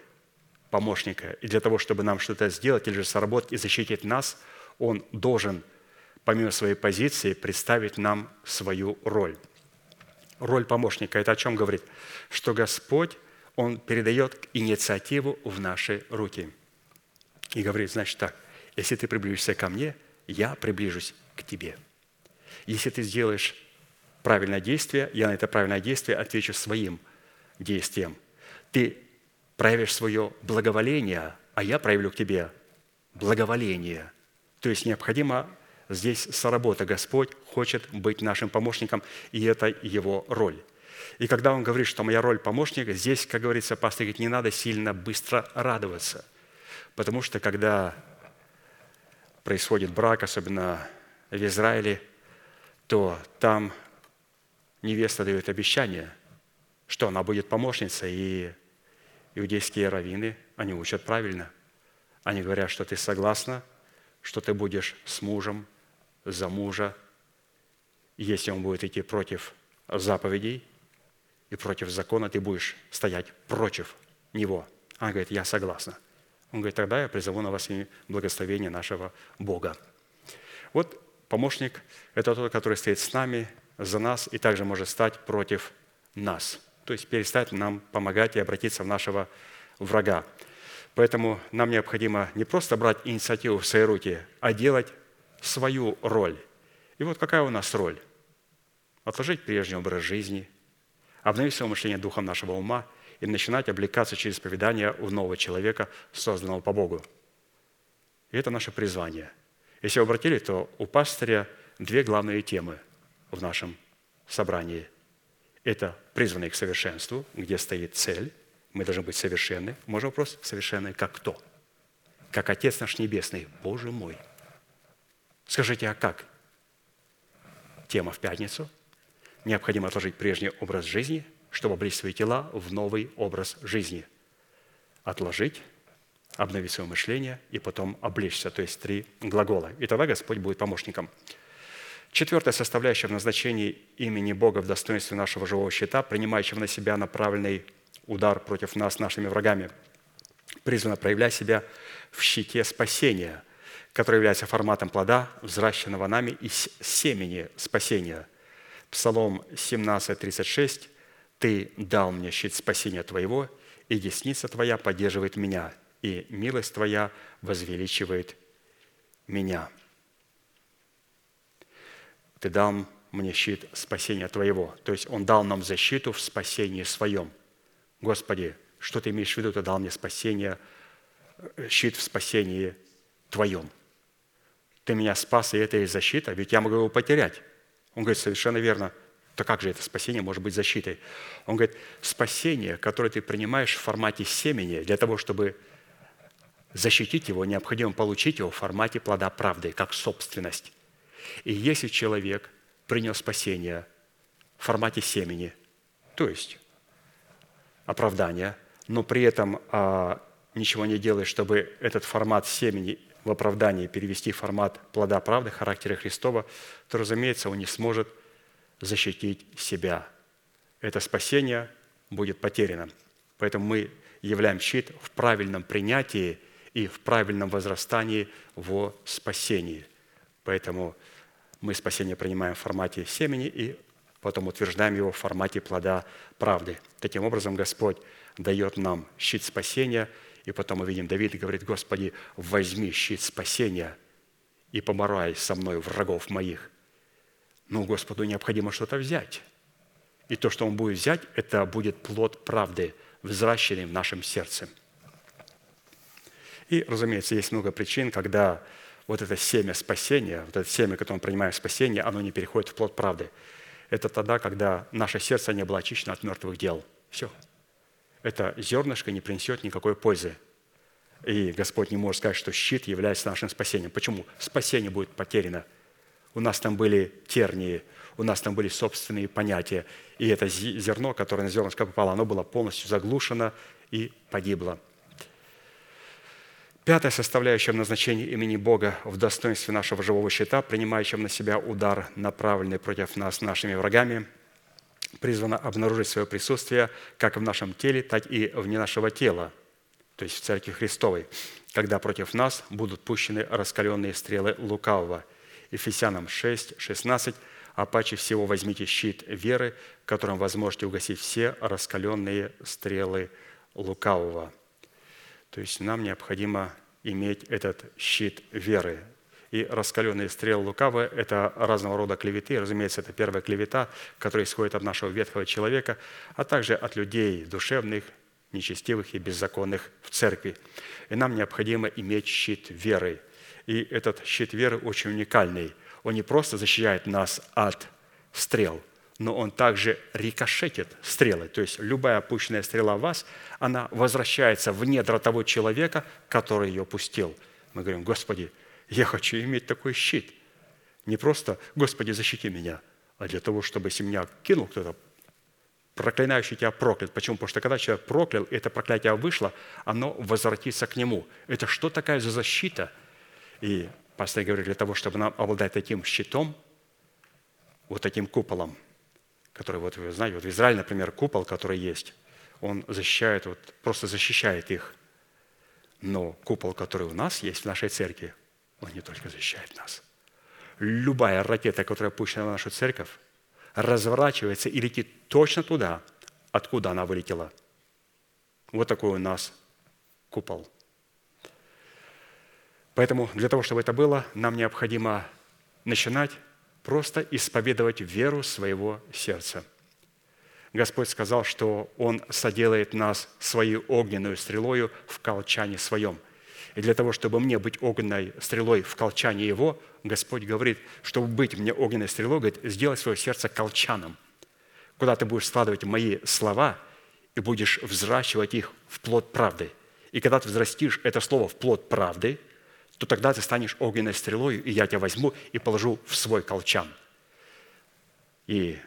помощника. И для того, чтобы нам что-то сделать или же сработать и защитить нас, он должен, помимо своей позиции, представить нам свою роль. Роль помощника – это о чем говорит? Что Господь, Он передает инициативу в наши руки. И говорит, значит так – если ты приближишься ко мне, я приближусь к тебе. Если ты сделаешь правильное действие, я на это правильное действие отвечу своим действием. Ты проявишь свое благоволение, а я проявлю к тебе благоволение. То есть необходимо здесь соработа. Господь хочет быть нашим помощником, и это его роль. И когда он говорит, что моя роль помощника, здесь, как говорится, пастор говорит, не надо сильно быстро радоваться. Потому что когда происходит брак, особенно в Израиле, то там невеста дает обещание, что она будет помощницей, и иудейские раввины, они учат правильно. Они говорят, что ты согласна, что ты будешь с мужем, за мужа, если он будет идти против заповедей и против закона, ты будешь стоять против него. Она говорит, я согласна. Он говорит, тогда я призову на вас благословение нашего Бога. Вот помощник – это тот, который стоит с нами, за нас и также может стать против нас. То есть перестать нам помогать и обратиться в нашего врага. Поэтому нам необходимо не просто брать инициативу в свои руки, а делать свою роль. И вот какая у нас роль? Отложить прежний образ жизни, обновить свое мышление духом нашего ума – и начинать облекаться через поведание в нового человека, созданного по Богу. И это наше призвание. Если вы обратили, то у пастыря две главные темы в нашем собрании. Это призванные к совершенству, где стоит цель. Мы должны быть совершенны. Можно вопрос? Совершенны как кто? Как Отец наш Небесный. Боже мой. Скажите, а как? Тема в пятницу. Необходимо отложить прежний образ жизни – чтобы облечь свои тела в новый образ жизни. Отложить, обновить свое мышление и потом облечься, то есть три глагола. И тогда Господь будет помощником. Четвертая составляющая в назначении имени Бога в достоинстве нашего живого щита, принимающего на себя направленный удар против нас нашими врагами, призвана проявлять себя в щите спасения, который является форматом плода, взращенного нами из семени спасения. Псалом 17, 36 ты дал мне щит спасения Твоего, и десница Твоя поддерживает меня, и милость Твоя возвеличивает меня. Ты дал мне щит спасения Твоего. То есть Он дал нам защиту в спасении Своем. Господи, что Ты имеешь в виду? Ты дал мне спасение, щит в спасении Твоем. Ты меня спас, и это и защита, ведь я могу его потерять. Он говорит, совершенно верно – то как же это спасение может быть защитой? Он говорит, спасение, которое ты принимаешь в формате семени, для того, чтобы защитить его, необходимо получить его в формате плода правды, как собственность. И если человек принял спасение в формате семени, то есть оправдания, но при этом а, ничего не делает, чтобы этот формат семени в оправдании перевести в формат плода правды, характера Христова, то, разумеется, он не сможет защитить себя. Это спасение будет потеряно. Поэтому мы являем щит в правильном принятии и в правильном возрастании во спасении. Поэтому мы спасение принимаем в формате семени и потом утверждаем его в формате плода правды. Таким образом, Господь дает нам щит спасения, и потом мы видим, Давид говорит, Господи, возьми щит спасения и поморай со мной врагов моих. Ну, Господу необходимо что-то взять. И то, что Он будет взять, это будет плод правды, взращенный в нашем сердце. И, разумеется, есть много причин, когда вот это семя спасения, вот это семя, которое мы принимаем спасение, оно не переходит в плод правды. Это тогда, когда наше сердце не было очищено от мертвых дел. Все. Это зернышко не принесет никакой пользы. И Господь не может сказать, что щит является нашим спасением. Почему? Спасение будет потеряно. У нас там были тернии, у нас там были собственные понятия. И это зерно, которое на зернышко попало, оно было полностью заглушено и погибло. Пятая составляющая в имени Бога в достоинстве нашего живого щита, принимающего на себя удар, направленный против нас нашими врагами, призвана обнаружить свое присутствие как в нашем теле, так и вне нашего тела, то есть в Церкви Христовой, когда против нас будут пущены раскаленные стрелы лукавого. Ефесянам 6, 16 «А паче всего возьмите щит веры, которым вы сможете угасить все раскаленные стрелы лукавого». То есть нам необходимо иметь этот щит веры. И раскаленные стрелы лукавы – это разного рода клеветы. Разумеется, это первая клевета, которая исходит от нашего ветхого человека, а также от людей душевных, нечестивых и беззаконных в церкви. И нам необходимо иметь щит веры. И этот щит веры очень уникальный. Он не просто защищает нас от стрел, но он также рикошетит стрелы. То есть любая опущенная стрела в вас, она возвращается в недра того человека, который ее пустил. Мы говорим, Господи, я хочу иметь такой щит. Не просто, Господи, защити меня, а для того, чтобы если меня кинул кто-то, проклинающий тебя проклят. Почему? Потому что когда человек проклял, и это проклятие вышло, оно возвратится к нему. Это что такая за защита? И пастор говорит, для того, чтобы нам обладать таким щитом, вот таким куполом – который, вот вы знаете, вот в Израиле, например, купол, который есть, он защищает, вот, просто защищает их. Но купол, который у нас есть в нашей церкви, он не только защищает нас. Любая ракета, которая пущена в нашу церковь, разворачивается и летит точно туда, откуда она вылетела. Вот такой у нас купол. Поэтому для того, чтобы это было, нам необходимо начинать просто исповедовать веру своего сердца. Господь сказал, что Он соделает нас своей огненной стрелою в колчане своем. И для того, чтобы мне быть огненной стрелой в колчане Его, Господь говорит, чтобы быть мне огненной стрелой, говорит, сделай свое сердце колчаном, куда ты будешь складывать мои слова и будешь взращивать их в плод правды. И когда ты взрастишь это слово в плод правды, то тогда ты станешь огненной стрелой, и я тебя возьму и положу в свой колчан. И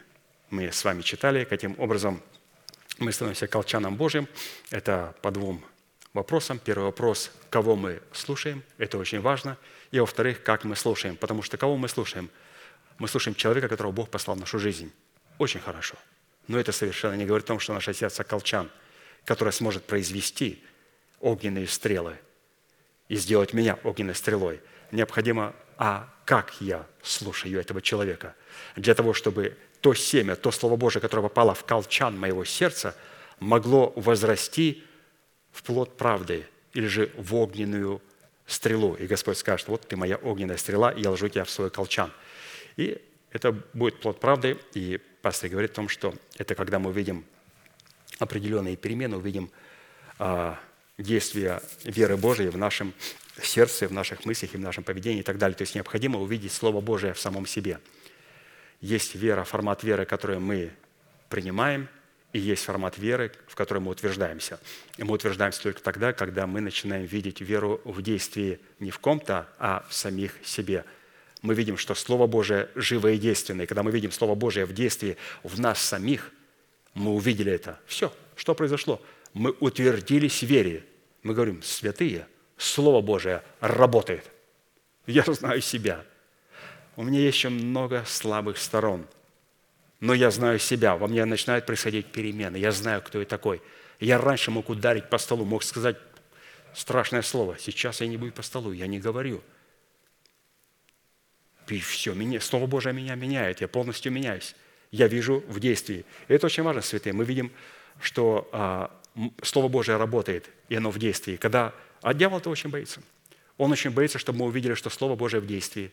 мы с вами читали, каким образом мы становимся колчаном Божьим. Это по двум вопросам. Первый вопрос, кого мы слушаем, это очень важно. И во-вторых, как мы слушаем. Потому что кого мы слушаем? Мы слушаем человека, которого Бог послал в нашу жизнь. Очень хорошо. Но это совершенно не говорит о том, что наше сердце колчан, которое сможет произвести огненные стрелы – и сделать меня огненной стрелой. Необходимо, а как я слушаю этого человека? Для того, чтобы то семя, то Слово Божие, которое попало в колчан моего сердца, могло возрасти в плод правды или же в огненную стрелу. И Господь скажет, вот ты моя огненная стрела, и я ложу тебя в свой колчан. И это будет плод правды. И пастор говорит о том, что это когда мы увидим определенные перемены, увидим а, действия веры Божией в нашем сердце, в наших мыслях и в нашем поведении и так далее. То есть необходимо увидеть Слово Божие в самом себе. Есть вера, формат веры, который мы принимаем, и есть формат веры, в котором мы утверждаемся. И мы утверждаемся только тогда, когда мы начинаем видеть веру в действии не в ком-то, а в самих себе. Мы видим, что Слово Божие живое и действенное. И когда мы видим Слово Божие в действии в нас самих, мы увидели это. Все, что произошло? Мы утвердились в вере, мы говорим, святые, Слово Божие работает. Я знаю себя. У меня еще много слабых сторон. Но я знаю себя. Во мне начинают происходить перемены. Я знаю, кто я такой. Я раньше мог ударить по столу, мог сказать страшное слово. Сейчас я не буду по столу, я не говорю. И все, Слово Божие меня меняет, я полностью меняюсь. Я вижу в действии. И это очень важно, святые. Мы видим, что а, Слово Божие работает, и оно в действии. Когда... А дьявол-то очень боится. Он очень боится, чтобы мы увидели, что Слово Божие в действии.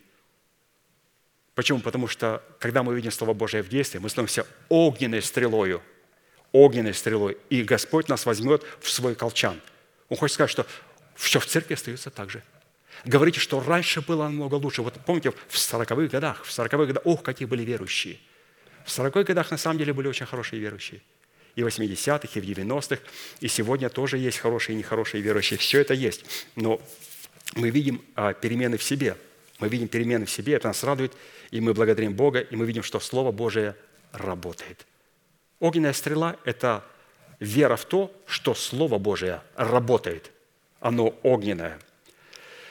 Почему? Потому что, когда мы видим Слово Божие в действии, мы становимся огненной стрелою, огненной стрелой, и Господь нас возьмет в свой колчан. Он хочет сказать, что все в церкви остается так же. Говорите, что раньше было намного лучше. Вот помните, в 40-х годах, в 40-х годах, ох, какие были верующие. В 40-х годах на самом деле были очень хорошие верующие. И в 80-х, и в 90-х, и сегодня тоже есть хорошие и нехорошие верующие. Все это есть. Но мы видим а, перемены в себе. Мы видим перемены в себе, это нас радует, и мы благодарим Бога, и мы видим, что Слово Божие работает. Огненная стрела – это вера в то, что Слово Божие работает. Оно огненное.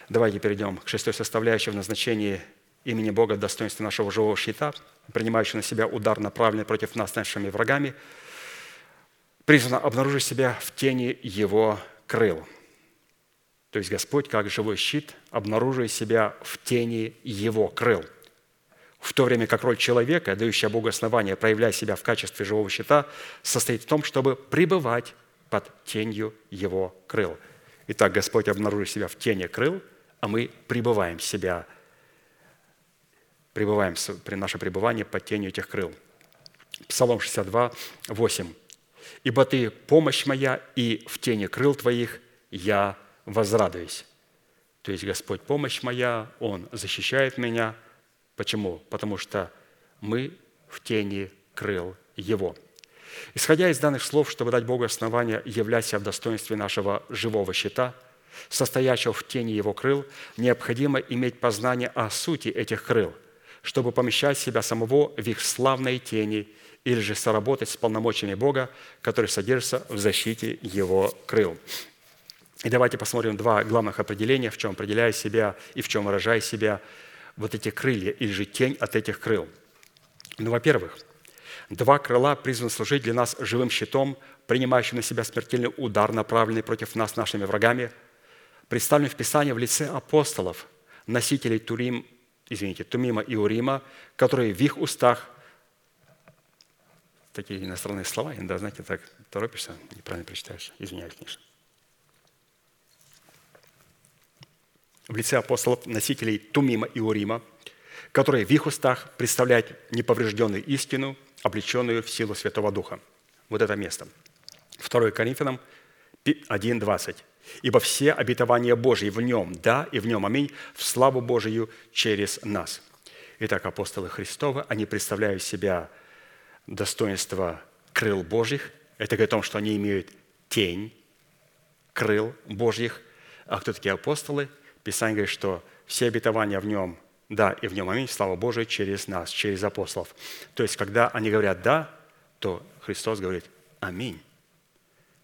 Давайте перейдем к шестой составляющей в назначении имени Бога в достоинстве нашего живого щита, принимающего на себя удар, направленный против нас нашими врагами, призвано обнаружить себя в тени Его крыл. То есть Господь, как живой щит, обнаруживает себя в тени Его крыл – в то время как роль человека, дающая Богу основание проявлять себя в качестве живого щита, состоит в том, чтобы пребывать под тенью Его крыл. Итак, Господь обнаружит себя в тени крыл, а мы пребываем себя, пребываем при наше пребывание под тенью этих крыл. Псалом 62, 8. «Ибо Ты помощь моя, и в тени крыл Твоих я возрадуюсь». То есть Господь помощь моя, Он защищает меня – Почему? Потому что мы в тени крыл Его. Исходя из данных слов, чтобы дать Богу основание являть себя в достоинстве нашего живого щита, состоящего в тени Его крыл, необходимо иметь познание о сути этих крыл, чтобы помещать себя самого в их славной тени или же соработать с полномочиями Бога, которые содержатся в защите Его крыл. И давайте посмотрим два главных определения, в чем определяя себя и в чем выражая себя – вот эти крылья или же тень от этих крыл? Ну, во-первых, два крыла призваны служить для нас живым щитом, принимающим на себя смертельный удар, направленный против нас нашими врагами, представлен в Писании в лице апостолов, носителей Турим, извините, Тумима и Урима, которые в их устах такие иностранные слова, иногда, знаете, так торопишься, неправильно прочитаешь. Извиняюсь, конечно. в лице апостолов, носителей Тумима и Урима, которые в их устах представляют неповрежденную истину, облеченную в силу Святого Духа. Вот это место. 2 Коринфянам 1.20. «Ибо все обетования Божьи в нем, да, и в нем, аминь, в славу Божию через нас». Итак, апостолы Христовы, они представляют себя достоинство крыл Божьих. Это говорит о том, что они имеют тень крыл Божьих. А кто такие апостолы? Писание говорит, что все обетования в нем «да» и в нем «аминь», слава Божия, через нас, через апостолов. То есть, когда они говорят «да», то Христос говорит «аминь».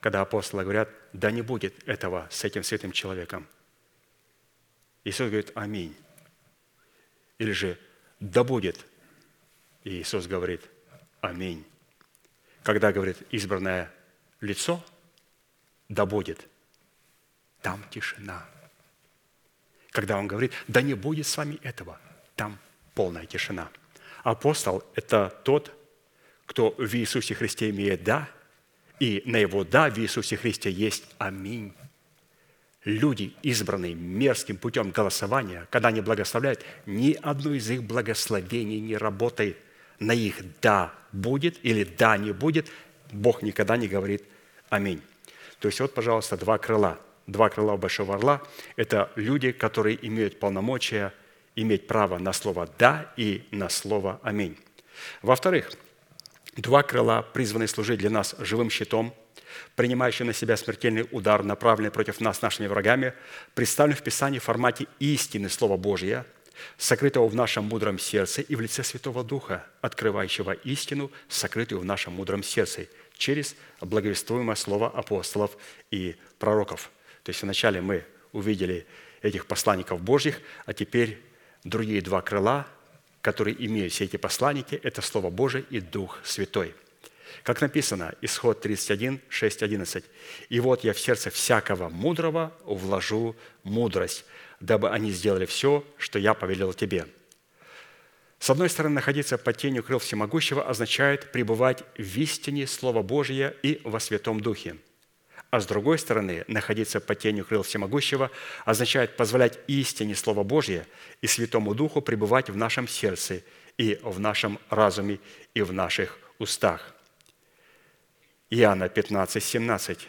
Когда апостолы говорят «да не будет этого с этим святым человеком», Иисус говорит «аминь». Или же «да будет». И Иисус говорит «аминь». Когда говорит избранное лицо «да будет», там тишина – когда он говорит, да не будет с вами этого, там полная тишина. Апостол – это тот, кто в Иисусе Христе имеет «да», и на его «да» в Иисусе Христе есть «аминь». Люди, избранные мерзким путем голосования, когда они благословляют, ни одно из их благословений не работает. На их «да» будет или «да» не будет, Бог никогда не говорит «аминь». То есть вот, пожалуйста, два крыла – два крыла большого орла – это люди, которые имеют полномочия иметь право на слово «да» и на слово «аминь». Во-вторых, два крыла призваны служить для нас живым щитом, принимающим на себя смертельный удар, направленный против нас нашими врагами, представлен в Писании в формате истины Слова Божия, сокрытого в нашем мудром сердце и в лице Святого Духа, открывающего истину, сокрытую в нашем мудром сердце, через благовествуемое слово апостолов и пророков – то есть вначале мы увидели этих посланников Божьих, а теперь другие два крыла, которые имеют все эти посланники, это Слово Божие и Дух Святой. Как написано, исход 31, 6, 11. «И вот я в сердце всякого мудрого вложу мудрость, дабы они сделали все, что я повелел тебе». С одной стороны, находиться под тенью крыл Всемогущего означает пребывать в истине Слова Божия и во Святом Духе – А с другой стороны, находиться под тенью крыл Всемогущего означает позволять истине Слова Божье и Святому Духу пребывать в нашем сердце и в нашем разуме и в наших устах. Иоанна 15, 17.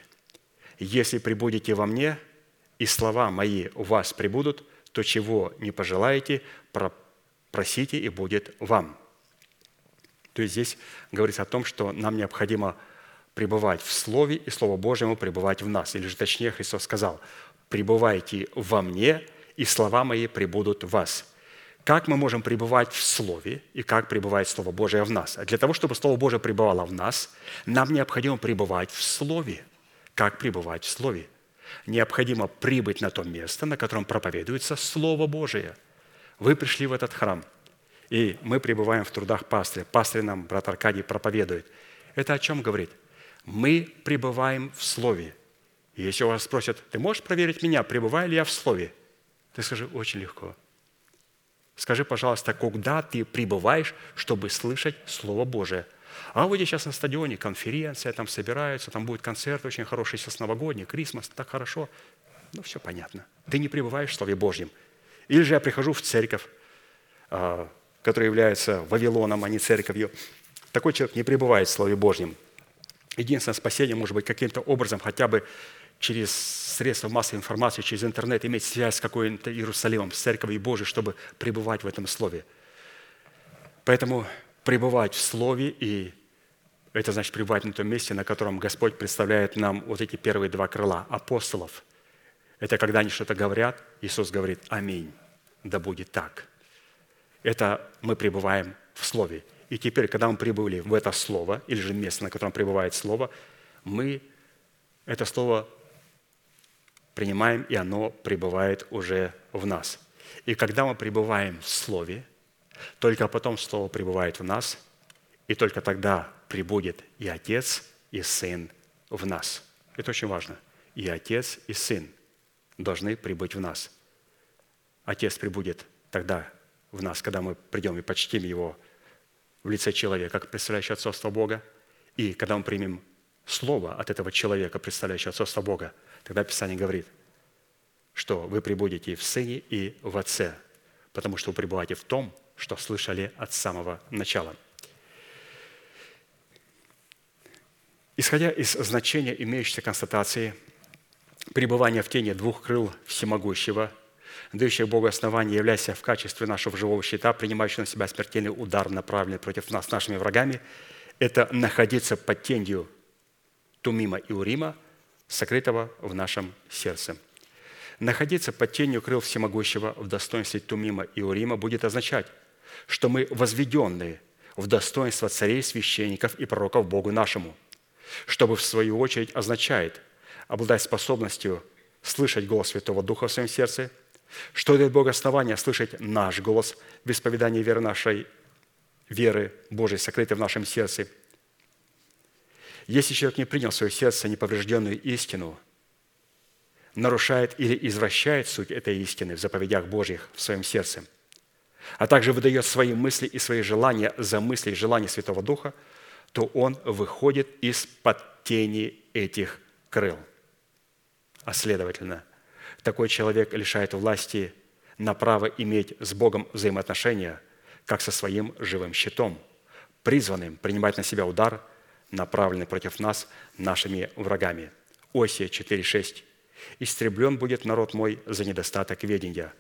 «Если прибудете во мне, и слова мои у вас прибудут, то чего не пожелаете, просите, и будет вам». То есть здесь говорится о том, что нам необходимо пребывать в Слове, и Слово Божье ему пребывать в нас. Или же точнее Христос сказал, «Пребывайте во мне, и слова мои пребудут в вас». Как мы можем пребывать в Слове и как пребывает Слово Божие в нас? А для того, чтобы Слово Божие пребывало в нас, нам необходимо пребывать в Слове. Как пребывать в Слове? Необходимо прибыть на то место, на котором проповедуется Слово Божие. Вы пришли в этот храм, и мы пребываем в трудах пастыря. Пастырь нам, брат Аркадий, проповедует. Это о чем говорит? Мы пребываем в Слове. И если у вас спросят, ты можешь проверить меня, пребываю ли я в Слове? Ты скажи, очень легко – Скажи, пожалуйста, когда ты пребываешь, чтобы слышать Слово Божие? А вот сейчас на стадионе конференция, там собираются, там будет концерт очень хороший, сейчас новогодний, Крисмас, так хорошо. Ну, все понятно. Ты не пребываешь в Слове Божьем. Или же я прихожу в церковь, а, которая является Вавилоном, а не церковью. Такой человек не пребывает в Слове Божьем. Единственное спасение может быть каким-то образом хотя бы через средства массовой информации, через интернет, иметь связь с какой-то Иерусалимом, с Церковью Божией, чтобы пребывать в этом Слове. Поэтому пребывать в Слове, и это значит пребывать на том месте, на котором Господь представляет нам вот эти первые два крыла апостолов. Это когда они что-то говорят, Иисус говорит «Аминь, да будет так». Это мы пребываем в Слове. И теперь, когда мы прибыли в это Слово, или же место, на котором пребывает Слово, мы это Слово принимаем, и оно пребывает уже в нас. И когда мы пребываем в Слове, только потом Слово пребывает в нас, и только тогда прибудет и Отец, и Сын в нас. Это очень важно. И Отец, и Сын должны прибыть в нас. Отец прибудет тогда в нас, когда мы придем и почтим Его в лице человека, как представляющего отцовство Бога, и когда мы примем Слово от этого человека, представляющего отцовство Бога – Тогда Писание говорит, что вы прибудете и в Сыне, и в Отце, потому что вы пребываете в том, что слышали от самого начала. Исходя из значения имеющейся констатации, пребывание в тени двух крыл всемогущего, дающих Богу основание, являясь в качестве нашего живого щита, принимающего на себя смертельный удар, направленный против нас нашими врагами, это находиться под тенью Тумима и Урима – сокрытого в нашем сердце. Находиться под тенью крыл Всемогущего в достоинстве Тумима и Урима будет означать, что мы возведенные в достоинство царей, священников и пророков Богу нашему, чтобы в свою очередь означает обладать способностью слышать голос Святого Духа в своем сердце, что дает Богу основание слышать наш голос в исповедании веры нашей, веры Божией, сокрытой в нашем сердце – если человек не принял в свое сердце неповрежденную истину, нарушает или извращает суть этой истины в заповедях Божьих в своем сердце, а также выдает свои мысли и свои желания за мысли и желания Святого Духа, то он выходит из-под тени этих крыл. А следовательно, такой человек лишает власти на право иметь с Богом взаимоотношения, как со своим живым щитом, призванным принимать на себя удар – направленный против нас нашими врагами. Осия 4.6. «Истреблен будет народ мой за недостаток ведения.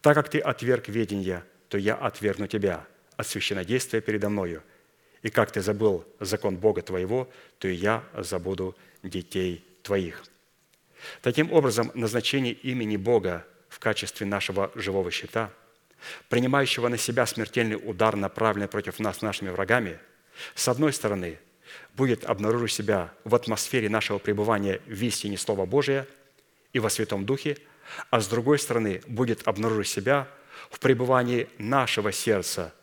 Так как ты отверг ведения, то я отвергну тебя от священнодействия передо мною. И как ты забыл закон Бога твоего, то и я забуду детей твоих». Таким образом, назначение имени Бога в качестве нашего живого щита, принимающего на себя смертельный удар, направленный против нас нашими врагами, с одной стороны – будет обнаружить себя в атмосфере нашего пребывания в истине Слова Божия и во Святом Духе, а с другой стороны будет обнаружить себя в пребывании нашего сердца,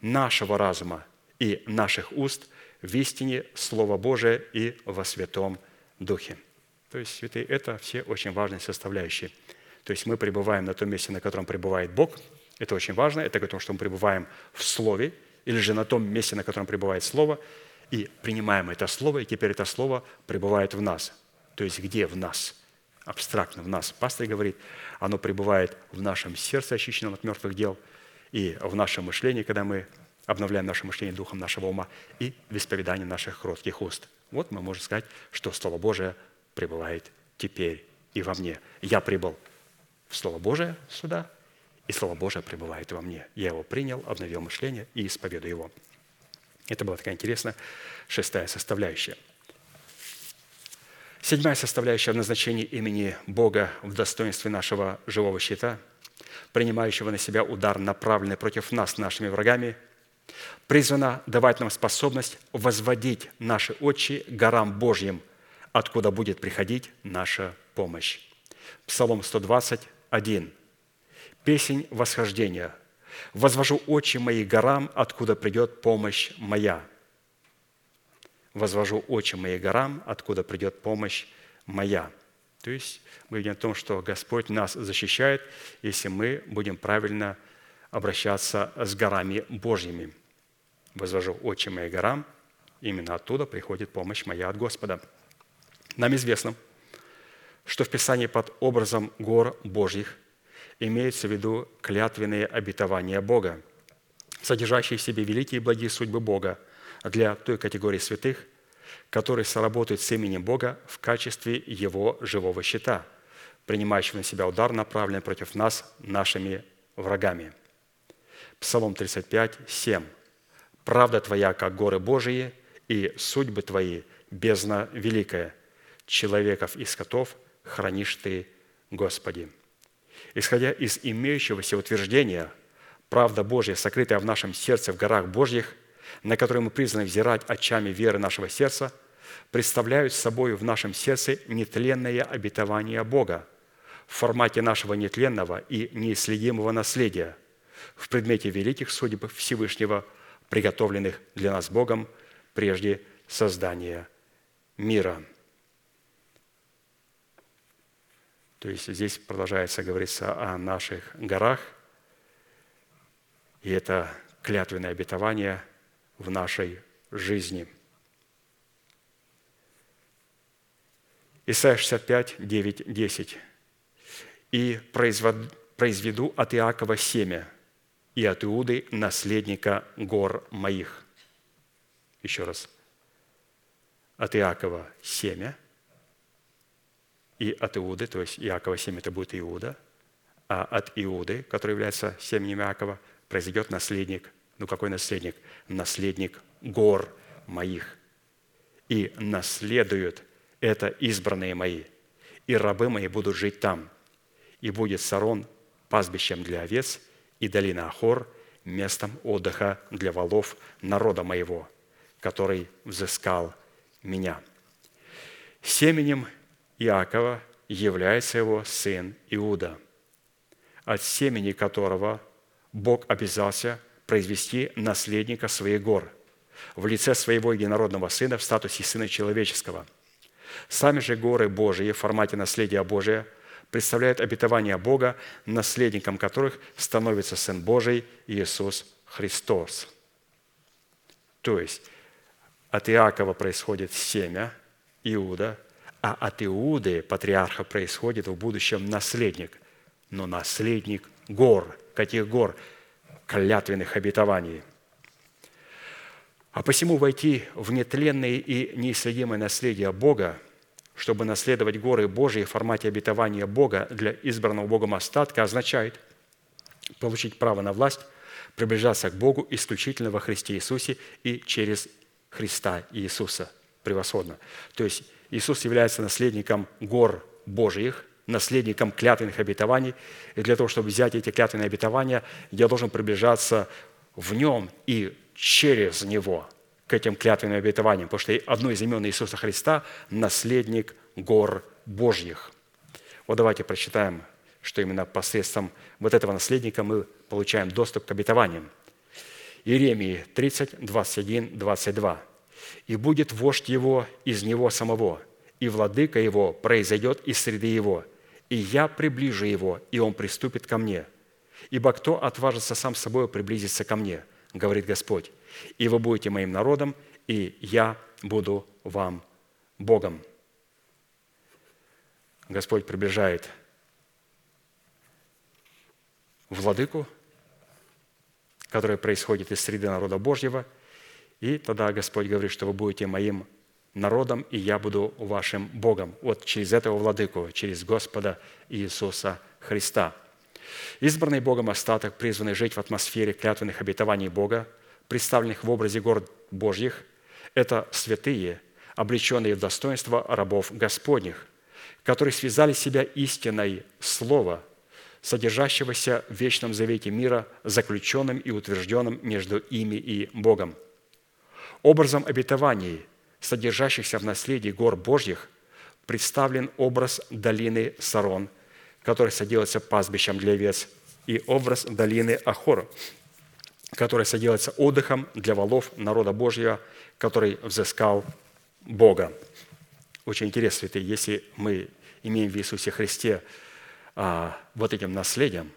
нашего разума и наших уст в истине Слова Божия и во Святом Духе. То есть, святые, это все очень важные составляющие. То есть мы пребываем на том месте, на котором пребывает Бог. Это очень важно. Это потому, что мы пребываем в Слове, или же на том месте, на котором пребывает Слово – и принимаем это слово, и теперь это слово пребывает в нас. То есть где в нас? Абстрактно в нас. Пастор говорит, оно пребывает в нашем сердце, очищенном от мертвых дел, и в нашем мышлении, когда мы обновляем наше мышление духом нашего ума, и в исповедании наших кротких уст. Вот мы можем сказать, что Слово Божие пребывает теперь и во мне. Я прибыл в Слово Божие сюда, и Слово Божие пребывает во мне. Я его принял, обновил мышление и исповедую его. Это была такая интересная шестая составляющая. Седьмая составляющая в назначении имени Бога в достоинстве нашего живого щита, принимающего на себя удар, направленный против нас нашими врагами, призвана давать нам способность возводить наши очи горам Божьим, откуда будет приходить наша помощь. Псалом 121. Песень восхождения. «Возвожу очи мои горам, откуда придет помощь моя». «Возвожу очи мои горам, откуда придет помощь моя». То есть мы видим о том, что Господь нас защищает, если мы будем правильно обращаться с горами Божьими. «Возвожу очи мои горам, именно оттуда приходит помощь моя от Господа». Нам известно, что в Писании под образом гор Божьих имеется в виду клятвенные обетования Бога, содержащие в себе великие и благие судьбы Бога для той категории святых, которые соработают с именем Бога в качестве Его живого щита, принимающего на себя удар, направленный против нас нашими врагами. Псалом 35, 7. «Правда Твоя, как горы Божии, и судьбы Твои – бездна великая. Человеков и скотов хранишь Ты, Господи». Исходя из имеющегося утверждения, правда Божья, сокрытая в нашем сердце в горах Божьих, на которые мы призваны взирать очами веры нашего сердца, представляют собой в нашем сердце нетленное обетование Бога в формате нашего нетленного и неисследимого наследия в предмете великих судеб Всевышнего, приготовленных для нас Богом прежде создания мира – То есть здесь продолжается говориться о наших горах, и это клятвенное обетование в нашей жизни. Исайя 65, 9, 10. «И произведу от Иакова семя, и от Иуды наследника гор моих». Еще раз. От Иакова семя – и от Иуды, то есть Иакова семя это будет Иуда, а от Иуды, который является семенем Иакова, произойдет наследник. Ну какой наследник? Наследник гор моих. И наследуют это избранные мои. И рабы мои будут жить там. И будет Сарон пастбищем для овец, и долина Ахор местом отдыха для волов народа моего, который взыскал меня. Семенем Иакова является его сын Иуда, от семени которого Бог обязался произвести наследника своих гор в лице своего единородного сына в статусе сына человеческого. Сами же горы Божии в формате наследия Божия представляют обетование Бога, наследником которых становится Сын Божий Иисус Христос. То есть от Иакова происходит семя, Иуда – а от Иуды, патриарха, происходит в будущем наследник. Но наследник гор. Каких гор? Клятвенных обетований. А посему войти в нетленное и неисследимое наследие Бога, чтобы наследовать горы Божьи в формате обетования Бога для избранного Богом остатка, означает получить право на власть, приближаться к Богу исключительно во Христе Иисусе и через Христа Иисуса. Превосходно. То есть Иисус является наследником гор Божьих, наследником клятвенных обетований. И для того, чтобы взять эти клятвенные обетования, я должен приближаться в нем и через него к этим клятвенным обетованиям, потому что одно из имен Иисуса Христа – наследник гор Божьих. Вот давайте прочитаем, что именно посредством вот этого наследника мы получаем доступ к обетованиям. Иеремии 30, 21, 22 и будет вождь его из него самого, и владыка его произойдет из среды его, и я приближу его, и он приступит ко мне. Ибо кто отважится сам собой приблизиться ко мне, говорит Господь, и вы будете моим народом, и я буду вам Богом. Господь приближает владыку, который происходит из среды народа Божьего, и тогда Господь говорит, что вы будете моим народом, и я буду вашим Богом. Вот через этого владыку, через Господа Иисуса Христа. Избранный Богом остаток, призванный жить в атмосфере клятвенных обетований Бога, представленных в образе гор Божьих, это святые, облеченные в достоинство рабов Господних, которые связали себя истиной Слова, содержащегося в вечном завете мира, заключенным и утвержденным между ими и Богом. Образом обетований, содержащихся в наследии гор Божьих, представлен образ долины Сарон, который содержится пастбищем для овец, и образ долины Ахор, который содержится отдыхом для волов народа Божьего, который взыскал Бога. Очень интересно, святые, если мы имеем в Иисусе Христе а, вот этим наследием,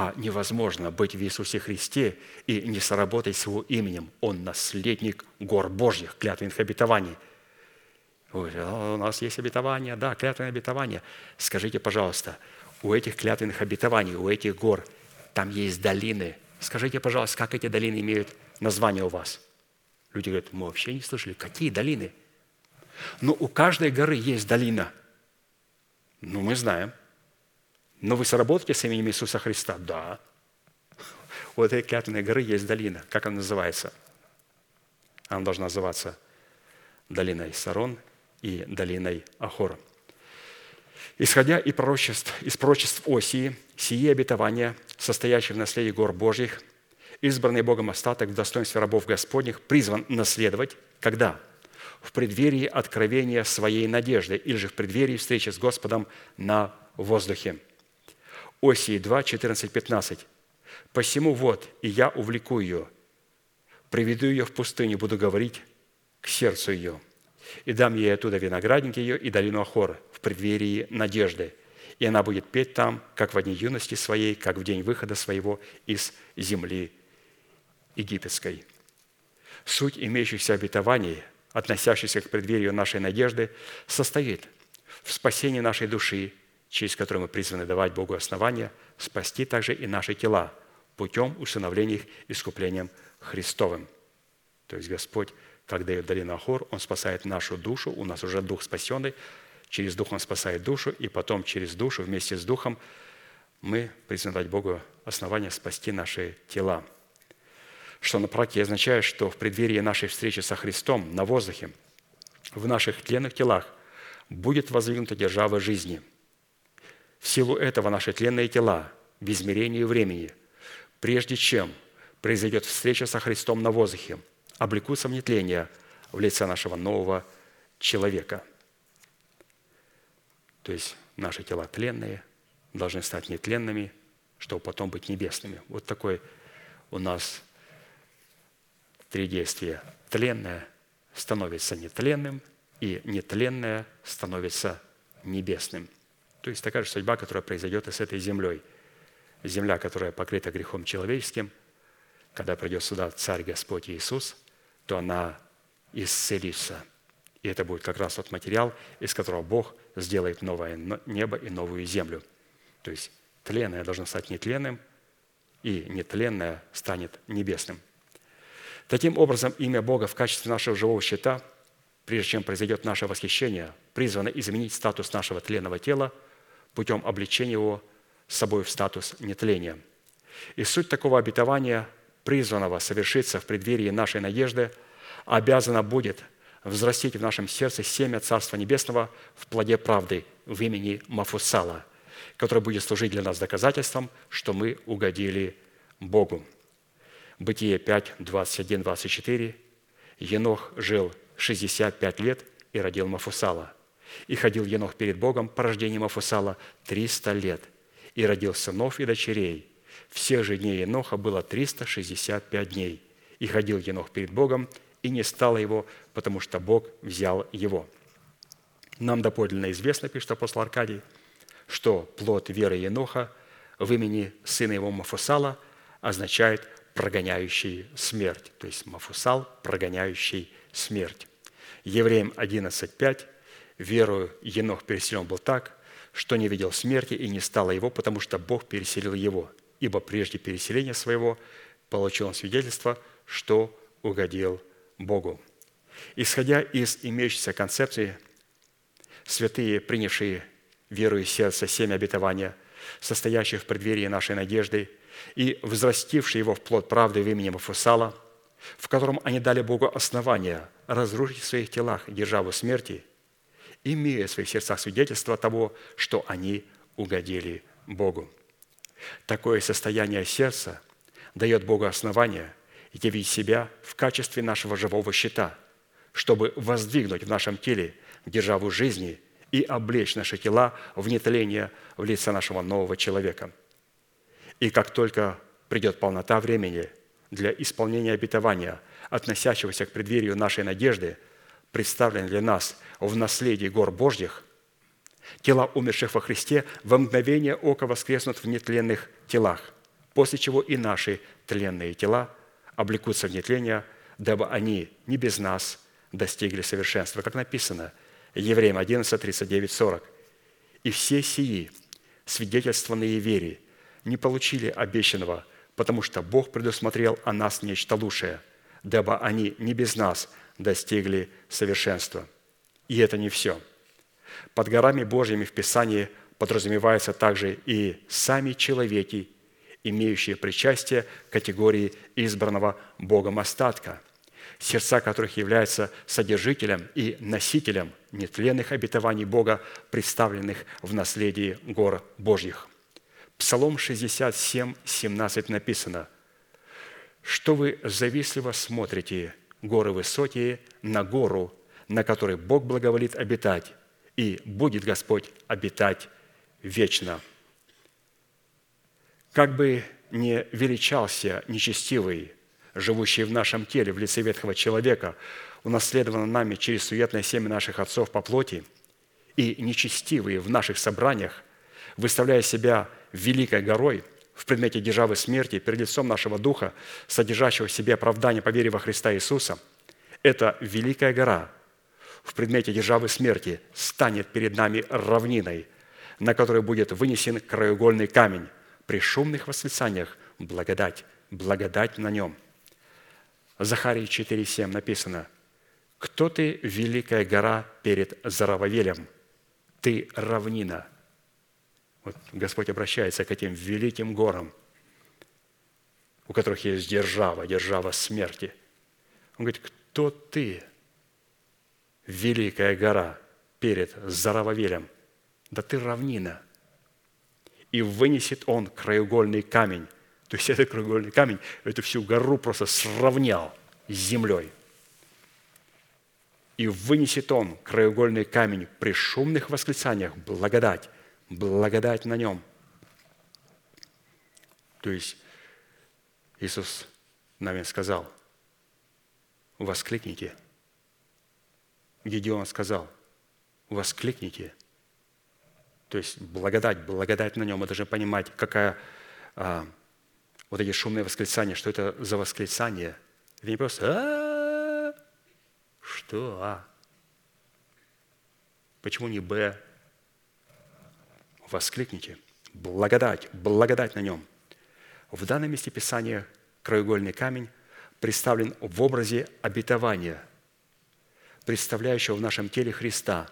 а невозможно быть в Иисусе Христе и не соработать с Его именем. Он наследник гор Божьих, клятвенных обетований. А у нас есть обетование, да, клятвенное обетование. Скажите, пожалуйста, у этих клятвенных обетований, у этих гор, там есть долины. Скажите, пожалуйста, как эти долины имеют название у вас? Люди говорят, мы вообще не слышали. Какие долины? Ну, у каждой горы есть долина. Ну, мы знаем. Но вы сработаете с именем Иисуса Христа? Да. У этой клятвенной горы есть долина. Как она называется? Она должна называться долиной Сарон и долиной Ахор. Исходя из пророчеств, из пророчеств Осии, сие обетования, состоящие в наследии гор Божьих, избранный Богом остаток в достоинстве рабов Господних, призван наследовать, когда? В преддверии откровения своей надежды или же в преддверии встречи с Господом на воздухе – Осии 2, 14, 15. «Посему вот, и я увлеку ее, приведу ее в пустыню, буду говорить к сердцу ее, и дам ей оттуда виноградник ее и долину Ахор в преддверии надежды, и она будет петь там, как в дни юности своей, как в день выхода своего из земли египетской». Суть имеющихся обетований, относящихся к преддверию нашей надежды, состоит в спасении нашей души через который мы призваны давать Богу основания, спасти также и наши тела путем усыновления их искуплением Христовым. То есть Господь, как дает долину Ахор, Он спасает нашу душу, у нас уже дух спасенный, через дух Он спасает душу, и потом через душу вместе с духом мы призваны дать Богу основания спасти наши тела. Что на практике означает, что в преддверии нашей встречи со Христом на воздухе, в наших тленных телах будет воздвигнута держава жизни – в силу этого наши тленные тела в измерении времени, прежде чем произойдет встреча со Христом на воздухе, облекутся в нетление в лице нашего нового человека. То есть наши тела тленные должны стать нетленными, чтобы потом быть небесными. Вот такой у нас три действия. Тленное становится нетленным, и нетленное становится небесным – то есть такая же судьба, которая произойдет и с этой землей. Земля, которая покрыта грехом человеческим, когда придет сюда Царь Господь Иисус, то она исцелится. И это будет как раз тот материал, из которого Бог сделает новое небо и новую землю. То есть тленное должно стать нетленным, и нетленное станет небесным. Таким образом, имя Бога в качестве нашего живого щита, прежде чем произойдет наше восхищение, призвано изменить статус нашего тленного тела – путем обличения его с собой в статус нетления. И суть такого обетования, призванного совершиться в преддверии нашей надежды, обязана будет взрастить в нашем сердце семя Царства Небесного в плоде правды в имени Мафусала, который будет служить для нас доказательством, что мы угодили Богу. Бытие 5, 21, 24. Енох жил 65 лет и родил Мафусала – и ходил Енох перед Богом по рождению Мафусала 300 лет, и родил сынов и дочерей. Всех же дней Еноха было 365 дней. И ходил Енох перед Богом, и не стало его, потому что Бог взял его. Нам доподлинно известно, пишет апостол Аркадий, что плод веры Еноха в имени сына его Мафусала означает прогоняющий смерть. То есть Мафусал, прогоняющий смерть. Евреям 11.5 верою Енох переселен был так, что не видел смерти и не стало его, потому что Бог переселил его. Ибо прежде переселения своего получил он свидетельство, что угодил Богу. Исходя из имеющейся концепции, святые, принявшие веру и сердце семя обетования, состоящих в преддверии нашей надежды, и взрастившие его в плод правды в имени Мафусала, в котором они дали Богу основания разрушить в своих телах державу смерти, имея в своих сердцах свидетельство того, что они угодили Богу. Такое состояние сердца дает Богу основания явить себя в качестве нашего живого щита, чтобы воздвигнуть в нашем теле державу жизни и облечь наши тела в нетление в лице нашего нового человека. И как только придет полнота времени для исполнения обетования, относящегося к преддверию нашей надежды, представленной для нас в наследии гор Божьих, тела умерших во Христе во мгновение ока воскреснут в нетленных телах, после чего и наши тленные тела облекутся в нетление, дабы они не без нас достигли совершенства. Как написано, Евреям 11, 39, 40. «И все сии, свидетельствованные вере, не получили обещанного, потому что Бог предусмотрел о нас нечто лучшее, дабы они не без нас достигли совершенства». И это не все. Под горами Божьими в Писании подразумеваются также и сами человеки, имеющие причастие к категории избранного Богом остатка, сердца которых являются содержителем и носителем нетленных обетований Бога, представленных в наследии гор Божьих. Псалом 67, 17 написано, «Что вы завистливо смотрите, горы высокие, на гору, на которой Бог благоволит обитать, и будет Господь обитать вечно». Как бы не величался нечестивый, живущий в нашем теле в лице ветхого человека, унаследованно нами через суетное семя наших отцов по плоти, и нечестивые в наших собраниях, выставляя себя великой горой в предмете державы смерти перед лицом нашего духа, содержащего в себе оправдание по вере во Христа Иисуса, эта великая гора в предмете державы смерти станет перед нами равниной, на которой будет вынесен краеугольный камень при шумных восклицаниях благодать, благодать на нем. Захарии 4,7 написано, «Кто ты, великая гора перед Зарававелем? Ты равнина». Вот Господь обращается к этим великим горам, у которых есть держава, держава смерти. Он говорит, кто ты, великая гора перед Зарававелем? Да ты равнина. И вынесет он краеугольный камень. То есть этот краеугольный камень эту всю гору просто сравнял с землей. И вынесет он краеугольный камень при шумных восклицаниях благодать, благодать на нем. То есть Иисус нам сказал, воскликните. Гедеон сказал, воскликните. То есть благодать, благодать на нем. Мы должны понимать, какая а, вот эти шумные восклицания, что это за восклицание. Это не просто а, что а. Почему не Б? Воскликните. Благодать, благодать на нем. В данном месте Писания краеугольный камень представлен в образе обетования, представляющего в нашем теле Христа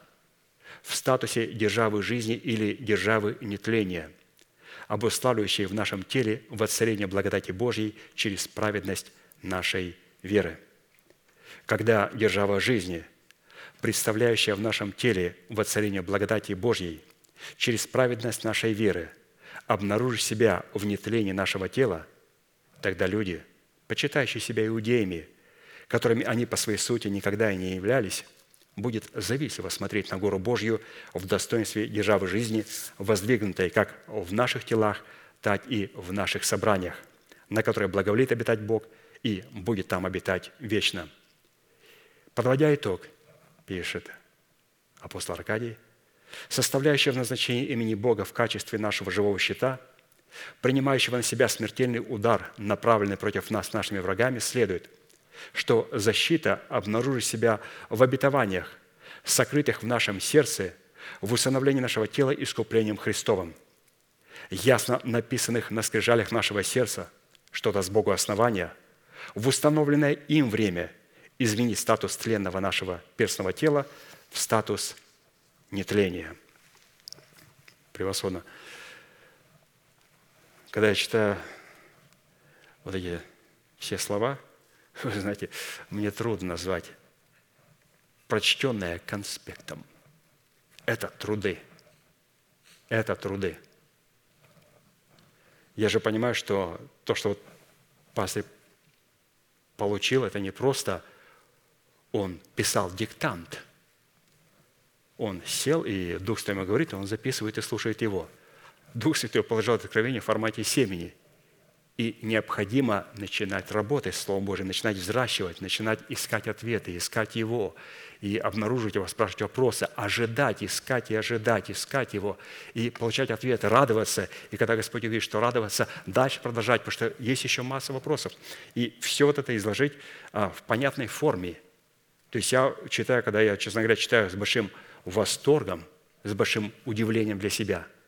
в статусе державы жизни или державы нетления, обуславливающей в нашем теле воцарение благодати Божьей через праведность нашей веры. Когда держава жизни, представляющая в нашем теле воцарение благодати Божьей через праведность нашей веры, обнаружит себя в нетлении нашего тела, тогда люди, почитающие себя иудеями, которыми они по своей сути никогда и не являлись, будет завистливо смотреть на гору Божью в достоинстве державы жизни, воздвигнутой как в наших телах, так и в наших собраниях, на которой благоволит обитать Бог и будет там обитать вечно. Подводя итог, пишет апостол Аркадий, составляющая в назначении имени Бога в качестве нашего живого щита, принимающего на себя смертельный удар, направленный против нас нашими врагами, следует – что защита обнаружит себя в обетованиях, сокрытых в нашем сердце в усыновлении нашего тела искуплением Христовым, ясно написанных на скрижалях нашего сердца, что даст Богу основания, в установленное им время изменить статус тленного нашего перстного тела в статус нетления. Превосходно. Когда я читаю вот эти все слова, вы знаете, мне трудно назвать прочтенное конспектом. Это труды. Это труды. Я же понимаю, что то, что вот пастырь получил, это не просто он писал диктант. Он сел, и Дух Святой говорит, и он записывает и слушает его. Дух Святой положил откровение в формате семени – и необходимо начинать работать с Словом Божьим, начинать взращивать, начинать искать ответы, искать Его, и обнаруживать Его, спрашивать вопросы, ожидать, искать и ожидать, искать Его, и получать ответы, радоваться. И когда Господь говорит, что радоваться, дальше продолжать, потому что есть еще масса вопросов. И все вот это изложить а, в понятной форме. То есть я читаю, когда я, честно говоря, читаю с большим восторгом, с большим удивлением для себя –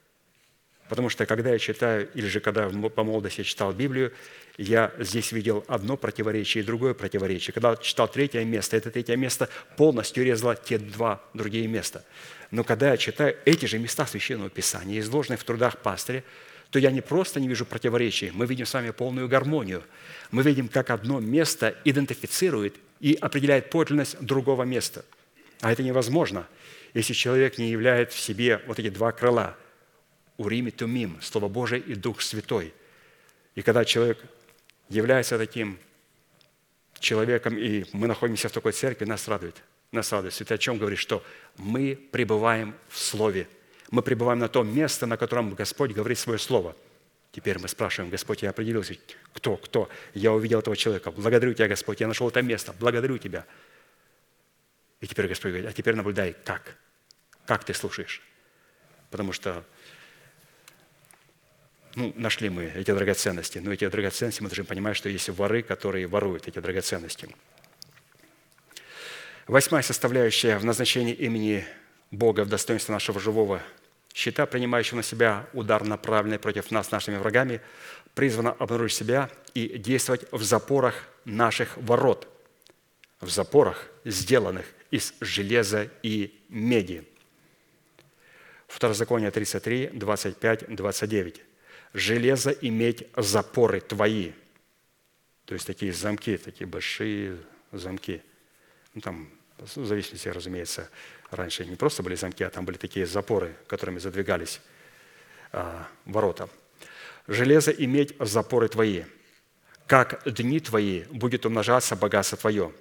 Потому что когда я читаю, или же когда по молодости читал Библию, я здесь видел одно противоречие и другое противоречие. Когда читал третье место, это третье место полностью резало те два другие места. Но когда я читаю эти же места Священного Писания, изложенные в трудах пастыря, то я не просто не вижу противоречий, мы видим с вами полную гармонию. Мы видим, как одно место идентифицирует и определяет подлинность другого места. А это невозможно, если человек не являет в себе вот эти два крыла – Урим и Тумим, Слово Божие и Дух Святой. И когда человек является таким человеком, и мы находимся в такой церкви, нас радует. Нас радует. Святой о чем говорит, что мы пребываем в Слове. Мы пребываем на том месте, на котором Господь говорит свое Слово. Теперь мы спрашиваем, Господь, я определился, кто, кто? Я увидел этого человека. Благодарю Тебя, Господь, я нашел это место. Благодарю Тебя. И теперь Господь говорит, а теперь наблюдай, как? Как ты слушаешь? Потому что ну, нашли мы эти драгоценности, но эти драгоценности мы должны понимать, что есть воры, которые воруют эти драгоценности. Восьмая составляющая в назначении имени Бога в достоинство нашего живого щита, принимающего на себя удар, направленный против нас нашими врагами, призвана обнаружить себя и действовать в запорах наших ворот, в запорах, сделанных из железа и меди. Второзаконие 33, 25, 29 железо иметь запоры твои. То есть такие замки, такие большие замки. Ну, там, в зависимости, разумеется, раньше не просто были замки, а там были такие запоры, которыми задвигались а, ворота. Железо иметь запоры твои. Как дни твои будет умножаться богатство твое.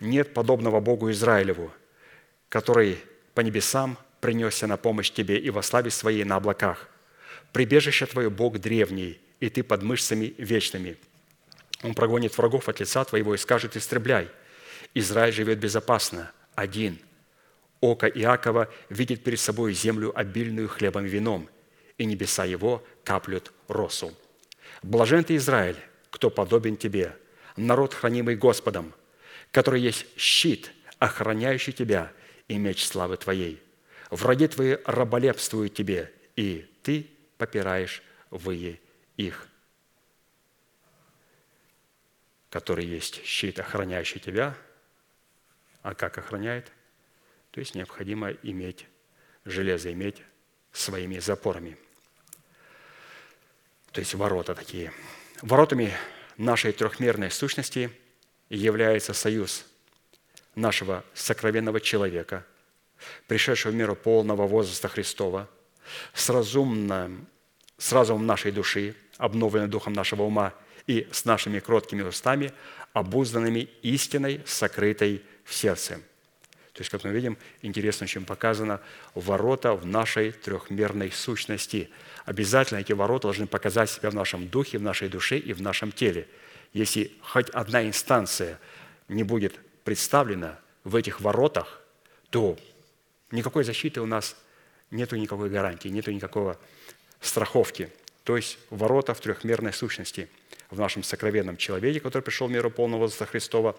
Нет подобного Богу Израилеву, который по небесам принесся на помощь тебе и во славе своей на облаках – Прибежище твое Бог древний, и ты под мышцами вечными. Он прогонит врагов от лица твоего и скажет, истребляй. Израиль живет безопасно, один. Око Иакова видит перед собой землю обильную хлебом и вином, и небеса его каплют росу. Блажен ты, Израиль, кто подобен тебе, народ, хранимый Господом, который есть щит, охраняющий тебя, и меч славы твоей. Враги твои раболепствуют тебе, и ты попираешь вы их, который есть щит, охраняющий тебя. А как охраняет? То есть необходимо иметь железо, иметь своими запорами. То есть ворота такие. Воротами нашей трехмерной сущности является союз нашего сокровенного человека, пришедшего в миру полного возраста Христова – с, разумным, с разумом нашей души, обновленным духом нашего ума и с нашими кроткими устами, обузданными истиной, сокрытой в сердце. То есть, как мы видим, интересно, чем показано ворота в нашей трехмерной сущности. Обязательно эти ворота должны показать себя в нашем духе, в нашей душе и в нашем теле. Если хоть одна инстанция не будет представлена в этих воротах, то никакой защиты у нас нету никакой гарантии, нету никакого страховки. То есть ворота в трехмерной сущности в нашем сокровенном человеке, который пришел в миру полного возраста Христова,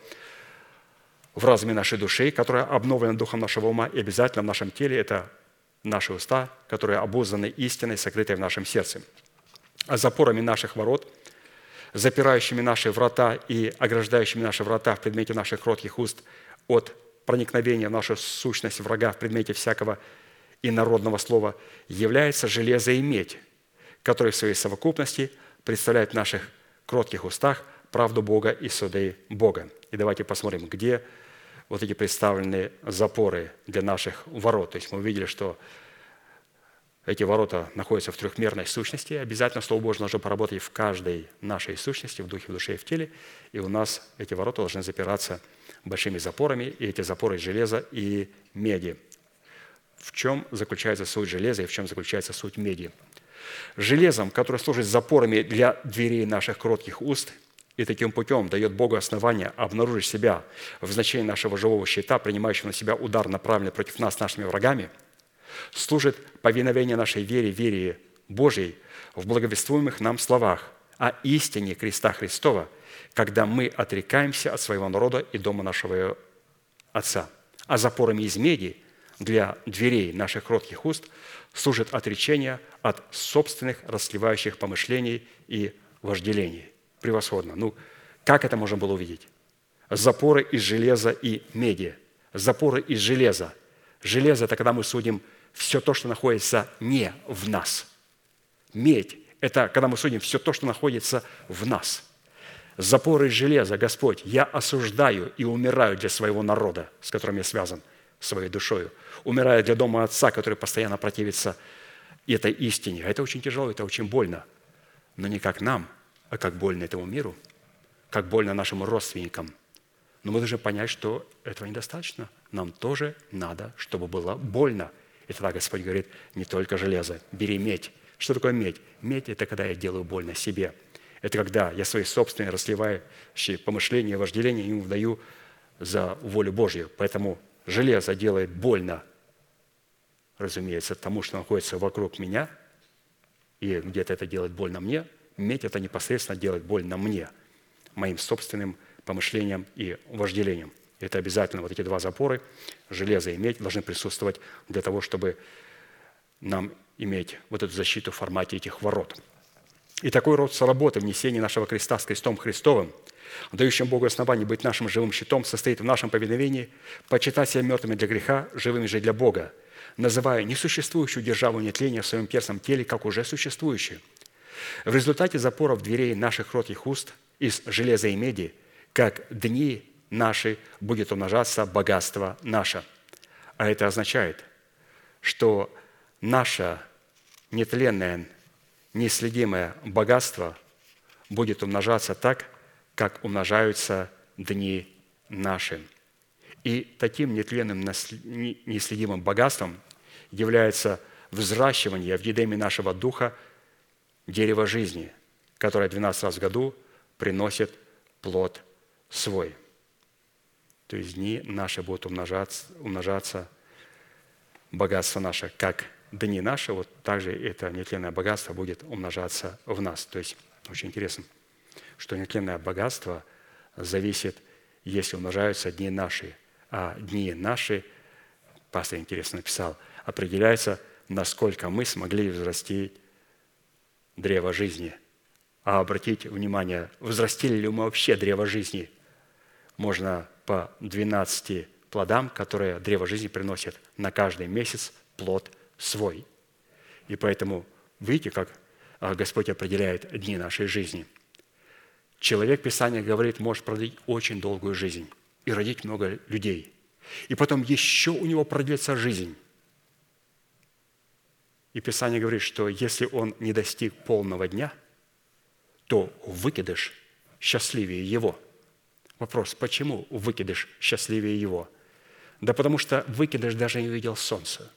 в разуме нашей души, которая обновлена духом нашего ума, и обязательно в нашем теле это наши уста, которые обузданы истиной, сокрытой в нашем сердце. А запорами наших ворот, запирающими наши врата и ограждающими наши врата в предмете наших кротких уст от проникновения в нашу сущность врага в предмете всякого инородного слова, является железо и медь, которые в своей совокупности представляют в наших кротких устах правду Бога и суды Бога. И давайте посмотрим, где вот эти представленные запоры для наших ворот. То есть мы увидели, что эти ворота находятся в трехмерной сущности. Обязательно Слово Божье должно поработать в каждой нашей сущности, в духе, в душе и в теле. И у нас эти ворота должны запираться большими запорами, и эти запоры из железа и меди. В чем заключается суть железа и в чем заключается суть меди? Железом, которое служит запорами для дверей наших кротких уст – и таким путем дает Богу основание обнаружить себя в значении нашего живого щита, принимающего на себя удар, направленный против нас нашими врагами, служит повиновение нашей вере, вере Божьей в благовествуемых нам словах о истине креста Христова, когда мы отрекаемся от своего народа и дома нашего Отца. А запорами из меди для дверей наших кротких уст служит отречение от собственных расливающих помышлений и вожделений – превосходно. Ну, как это можно было увидеть? Запоры из железа и меди. Запоры из железа. Железо – это когда мы судим все то, что находится не в нас. Медь – это когда мы судим все то, что находится в нас. Запоры из железа, Господь, я осуждаю и умираю для своего народа, с которым я связан, своей душою. Умираю для дома Отца, который постоянно противится этой истине. Это очень тяжело, это очень больно. Но не как нам – а как больно этому миру, как больно нашим родственникам. Но мы должны понять, что этого недостаточно. Нам тоже надо, чтобы было больно. И тогда Господь говорит, не только железо, бери медь. Что такое медь? Медь – это когда я делаю больно себе. Это когда я свои собственные расливающие помышления, вожделения ему вдаю за волю Божью. Поэтому железо делает больно, разумеется, тому, что находится вокруг меня, и где-то это делает больно мне – Медь – это непосредственно делать больно мне, моим собственным помышлениям и вожделениям. Это обязательно вот эти два запоры, железо и медь, должны присутствовать для того, чтобы нам иметь вот эту защиту в формате этих ворот. И такой род соработы внесения нашего креста с крестом Христовым, дающим Богу основание быть нашим живым щитом, состоит в нашем повиновении почитать себя мертвыми для греха, живыми же для Бога, называя несуществующую державу нетления в своем перстном теле, как уже существующую – в результате запоров дверей наших кротких уст из железа и меди, как дни наши, будет умножаться богатство наше. А это означает, что наше нетленное, неследимое богатство будет умножаться так, как умножаются дни наши. И таким нетленным, неследимым богатством является взращивание в едеме нашего духа – дерево жизни, которое 12 раз в году приносит плод свой. То есть дни наши будут умножаться, умножаться богатство наше, как дни наши, вот также это нетленное богатство будет умножаться в нас. То есть очень интересно, что нетленное богатство зависит, если умножаются дни наши, а дни наши, пастор интересно написал, определяется, насколько мы смогли взрастить древо жизни. А обратите внимание, возрастили ли мы вообще древо жизни? Можно по 12 плодам, которые древо жизни приносит на каждый месяц плод свой. И поэтому видите, как а, Господь определяет дни нашей жизни. Человек, Писание говорит, может продлить очень долгую жизнь и родить много людей. И потом еще у него продлится жизнь – и Писание говорит, что если он не достиг полного дня, то выкидыш счастливее его. Вопрос, почему выкидыш счастливее его? Да потому что выкидыш даже не видел солнца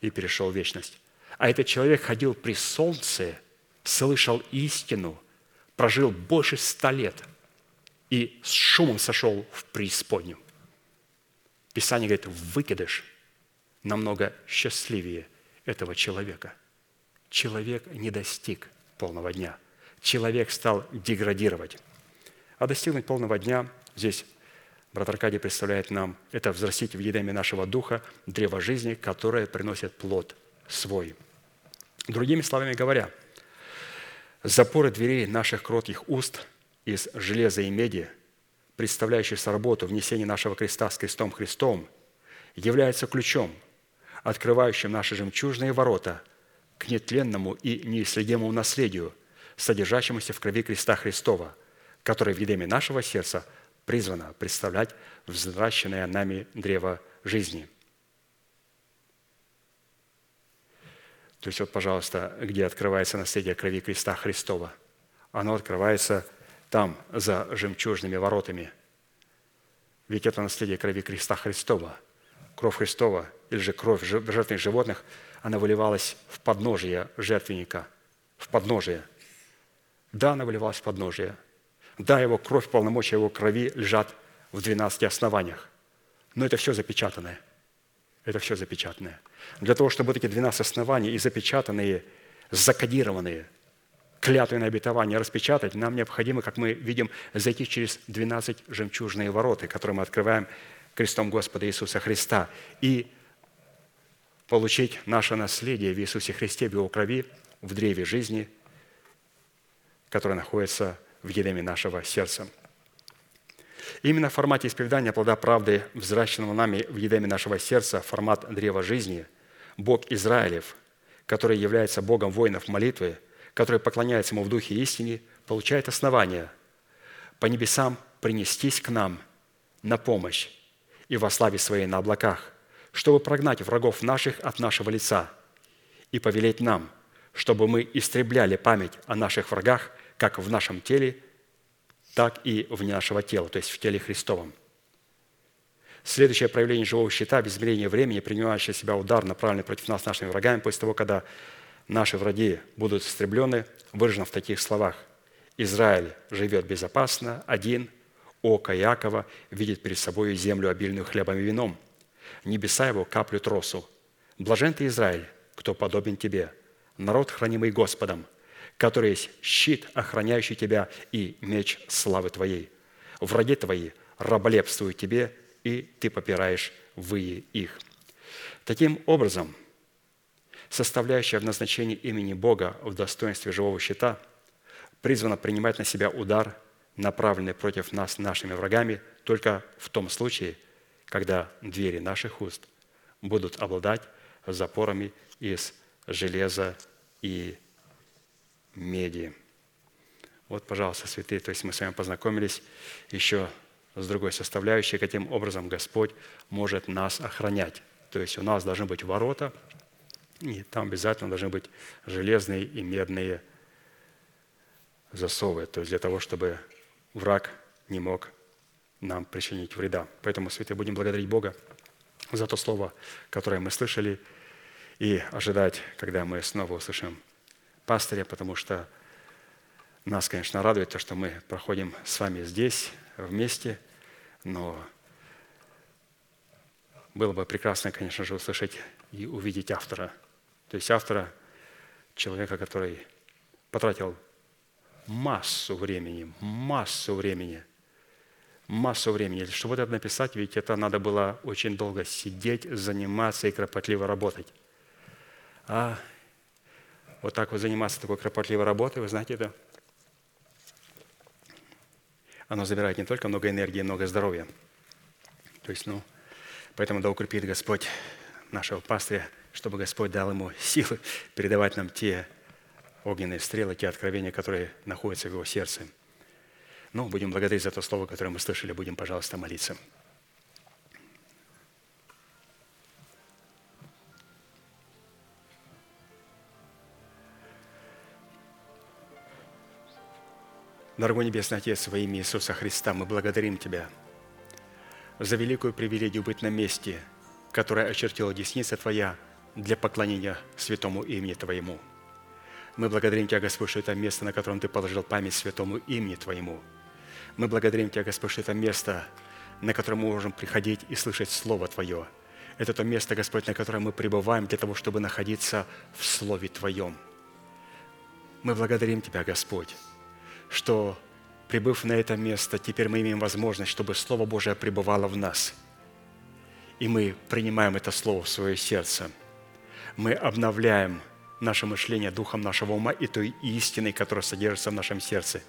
и перешел в вечность. А этот человек ходил при солнце, слышал истину, прожил больше ста лет и с шумом сошел в преисподнюю. Писание говорит, выкидыш намного счастливее этого человека. Человек не достиг полного дня. Человек стал деградировать. А достигнуть полного дня, здесь Брат Аркадий представляет нам это взрастить в едеме нашего духа древо жизни, которое приносит плод свой. Другими словами говоря, запоры дверей наших кротких уст из железа и меди, представляющих работу внесения нашего креста с крестом Христом, является ключом, открывающим наши жемчужные ворота к нетленному и неисследимому наследию, содержащемуся в крови креста Христова, который в едеме нашего сердца призвано представлять взращенное нами древо жизни. То есть вот, пожалуйста, где открывается наследие крови креста Христова. Оно открывается там, за жемчужными воротами. Ведь это наследие крови креста Христова. Кровь Христова, или же кровь жертвенных животных, она выливалась в подножие жертвенника, в подножие. Да, она выливалась в подножие. Да, его кровь, полномочия его крови лежат в 12 основаниях. Но это все запечатанное. Это все запечатанное. Для того, чтобы эти 12 оснований и запечатанные, закодированные, клятвенное обетование распечатать, нам необходимо, как мы видим, зайти через 12 жемчужные вороты, которые мы открываем крестом Господа Иисуса Христа, и получить наше наследие в Иисусе Христе, в Его крови, в древе жизни, которое находится в едеме нашего сердца. Именно в формате исповедания плода правды, взращенного нами в едеме нашего сердца, формат древа жизни, Бог Израилев, который является Богом воинов молитвы, который поклоняется Ему в духе истине, получает основание по небесам принестись к нам на помощь и во славе Своей на облаках, чтобы прогнать врагов наших от нашего лица и повелеть нам, чтобы мы истребляли память о наших врагах как в нашем теле, так и вне нашего тела, то есть в теле Христовом. Следующее проявление живого щита – без измерения времени, принимающее себя удар, направленный против нас нашими врагами, после того, когда наши враги будут истреблены, выражено в таких словах. «Израиль живет безопасно, один, око Якова видит перед собой землю, обильную хлебом и вином. Небеса его каплют росу. Блажен ты, Израиль, кто подобен тебе, народ, хранимый Господом, который есть щит, охраняющий тебя, и меч славы твоей. Враги твои раболепствуют тебе, и ты попираешь выи их». Таким образом, составляющая в назначении имени Бога в достоинстве живого щита, призвана принимать на себя удар, направленный против нас нашими врагами, только в том случае, когда двери наших уст будут обладать запорами из железа и меди. Вот, пожалуйста, святые, то есть мы с вами познакомились еще с другой составляющей, каким образом Господь может нас охранять. То есть у нас должны быть ворота, и там обязательно должны быть железные и медные засовы, то есть для того, чтобы враг не мог нам причинить вреда. Поэтому, святые, будем благодарить Бога за то слово, которое мы слышали, и ожидать, когда мы снова услышим пастыря, потому что нас, конечно, радует то, что мы проходим с вами здесь, вместе, но было бы прекрасно, конечно же, услышать и увидеть автора. То есть автора, человека, который потратил массу времени, массу времени, массу времени. Чтобы это написать, ведь это надо было очень долго сидеть, заниматься и кропотливо работать. А вот так вот заниматься такой кропотливой работой, вы знаете это, оно забирает не только много энергии, много здоровья. То есть, ну, поэтому да укрепит Господь нашего пастыря, чтобы Господь дал ему силы передавать нам те огненные стрелы, те откровения, которые находятся в его сердце. Ну, будем благодарить за то слово, которое мы слышали. Будем, пожалуйста, молиться. Дорогой Небесный Отец, во имя Иисуса Христа, мы благодарим Тебя за великую привилегию быть на месте, которое очертила десница Твоя для поклонения святому имени Твоему. Мы благодарим Тебя, Господь, что это место, на котором Ты положил память святому имени Твоему. Мы благодарим Тебя, Господь, что это место, на котором мы можем приходить и слышать Слово Твое. Это то место, Господь, на котором мы пребываем для того, чтобы находиться в Слове Твоем. Мы благодарим Тебя, Господь, что прибыв на это место, теперь мы имеем возможность, чтобы Слово Божие пребывало в нас. И мы принимаем это Слово в свое сердце. Мы обновляем наше мышление духом нашего ума и той истиной, которая содержится в нашем сердце.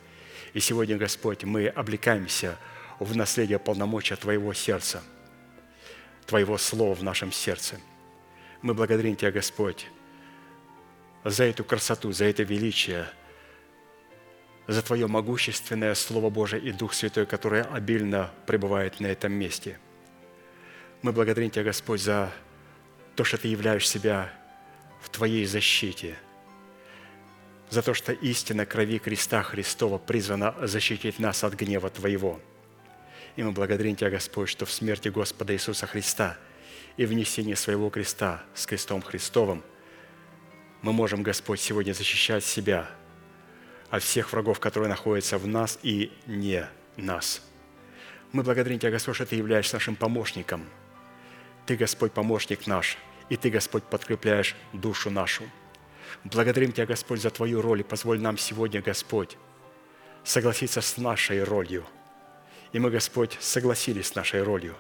И сегодня, Господь, мы облекаемся в наследие полномочия Твоего сердца, Твоего Слова в нашем сердце. Мы благодарим Тебя, Господь, за эту красоту, за это величие, за Твое могущественное Слово Божие и Дух Святой, который обильно пребывает на этом месте. Мы благодарим Тебя, Господь, за то, что Ты являешь себя в Твоей защите, за то, что истина крови креста Христова призвана защитить нас от гнева Твоего. И мы благодарим Тебя, Господь, что в смерти Господа Иисуса Христа и в несении Своего креста с крестом Христовым мы можем, Господь, сегодня защищать себя от всех врагов, которые находятся в нас и не нас. Мы благодарим Тебя, Господь, что Ты являешься нашим помощником. Ты, Господь, помощник наш, и Ты, Господь, подкрепляешь душу нашу. Благодарим Тебя, Господь, за Твою роль, и позволь нам сегодня, Господь, согласиться с нашей ролью. И мы, Господь, согласились с нашей ролью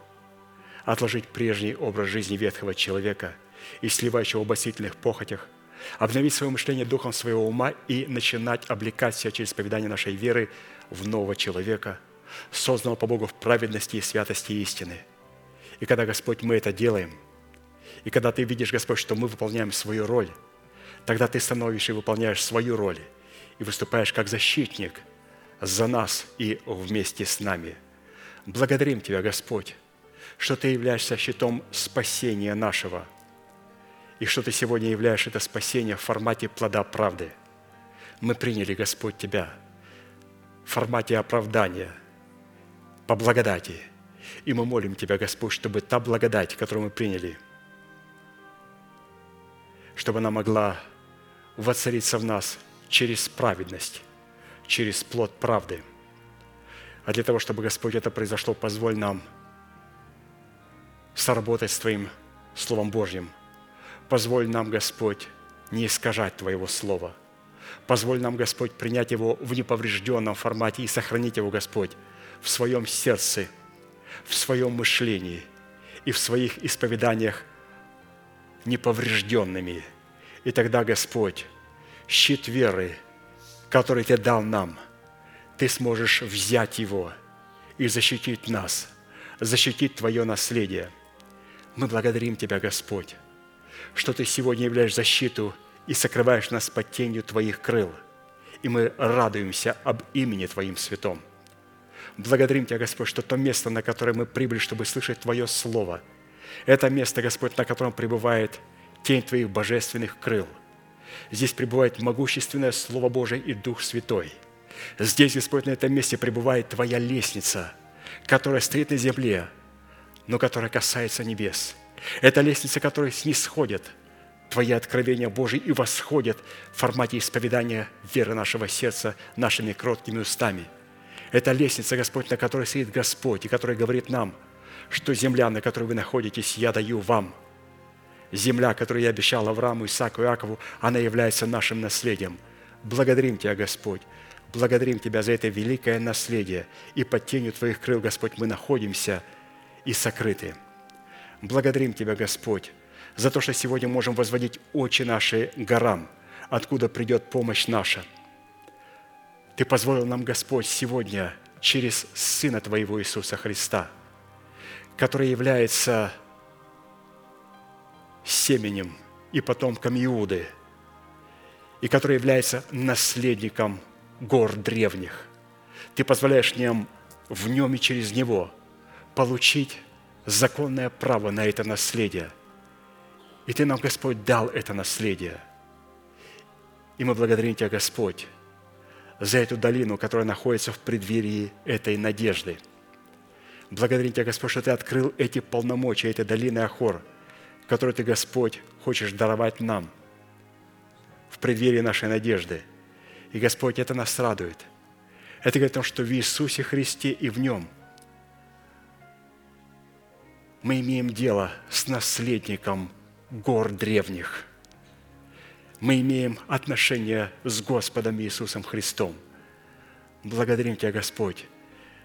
отложить прежний образ жизни ветхого человека и сливающего в обосительных похотях, обновить свое мышление духом своего ума и начинать облекать себя через поведание нашей веры в нового человека, созданного по Богу в праведности и святости истины. И когда, Господь, мы это делаем, и когда Ты видишь, Господь, что мы выполняем свою роль, тогда Ты становишься и выполняешь свою роль, и выступаешь как защитник за нас и вместе с нами. Благодарим Тебя, Господь, что Ты являешься щитом спасения нашего, и что Ты сегодня являешь это спасение в формате плода правды. Мы приняли, Господь, Тебя в формате оправдания, по благодати. И мы молим Тебя, Господь, чтобы та благодать, которую мы приняли, чтобы она могла воцариться в нас через праведность, через плод правды. А для того, чтобы, Господь, это произошло, позволь нам – соработать с Твоим Словом Божьим. Позволь нам, Господь, не искажать Твоего Слова. Позволь нам, Господь, принять его в неповрежденном формате и сохранить его, Господь, в своем сердце, в своем мышлении и в своих исповеданиях неповрежденными. И тогда, Господь, щит веры, который Ты дал нам, Ты сможешь взять его и защитить нас, защитить Твое наследие – мы благодарим Тебя, Господь, что Ты сегодня являешь защиту и сокрываешь нас под тенью Твоих крыл. И мы радуемся об имени Твоим святом. Благодарим Тебя, Господь, что то место, на которое мы прибыли, чтобы слышать Твое Слово, это место, Господь, на котором пребывает тень Твоих божественных крыл. Здесь пребывает могущественное Слово Божие и Дух Святой. Здесь, Господь, на этом месте пребывает Твоя лестница, которая стоит на земле – но которая касается небес. Это лестница, которая снисходит Твои откровения Божьи и восходит в формате исповедания веры нашего сердца нашими кроткими устами. Это лестница, Господь, на которой сидит Господь, и который говорит нам, что земля, на которой вы находитесь, я даю вам. Земля, которую я обещал Аврааму, Исааку и Иакову, она является нашим наследием. Благодарим Тебя, Господь. Благодарим Тебя за это великое наследие. И под тенью Твоих крыл, Господь, мы находимся – и сокрыты. Благодарим Тебя, Господь, за то, что сегодня можем возводить очи наши горам, откуда придет помощь наша. Ты позволил нам, Господь, сегодня через Сына Твоего Иисуса Христа, который является семенем и потомком Иуды, и который является наследником гор древних. Ты позволяешь нам в нем и через него – получить законное право на это наследие. И Ты нам, Господь, дал это наследие. И мы благодарим Тебя, Господь, за эту долину, которая находится в преддверии этой надежды. Благодарим Тебя, Господь, что Ты открыл эти полномочия, этой долины Ахор, которую Ты, Господь, хочешь даровать нам в преддверии нашей надежды. И, Господь, это нас радует. Это говорит о том, что в Иисусе Христе и в Нем – мы имеем дело с наследником гор древних. Мы имеем отношение с Господом Иисусом Христом. Благодарим Тебя, Господь,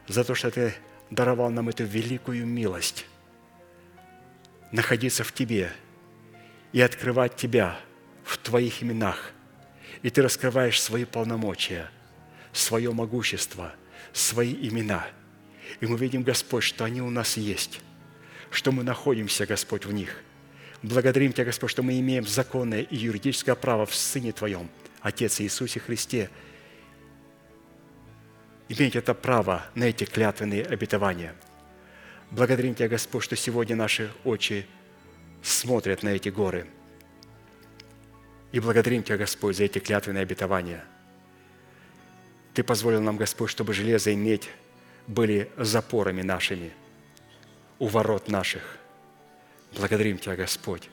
за то, что Ты даровал нам эту великую милость находиться в Тебе и открывать Тебя в Твоих именах. И Ты раскрываешь свои полномочия, свое могущество, свои имена. И мы видим, Господь, что они у нас есть, что мы находимся, Господь, в них. Благодарим Тебя, Господь, что мы имеем законное и юридическое право в Сыне Твоем, Отец Иисусе Христе, иметь это право на эти клятвенные обетования. Благодарим Тебя, Господь, что сегодня наши очи смотрят на эти горы. И благодарим Тебя, Господь, за эти клятвенные обетования. Ты позволил нам, Господь, чтобы железо и медь были запорами нашими, у ворот наших. Благодарим Тебя, Господь,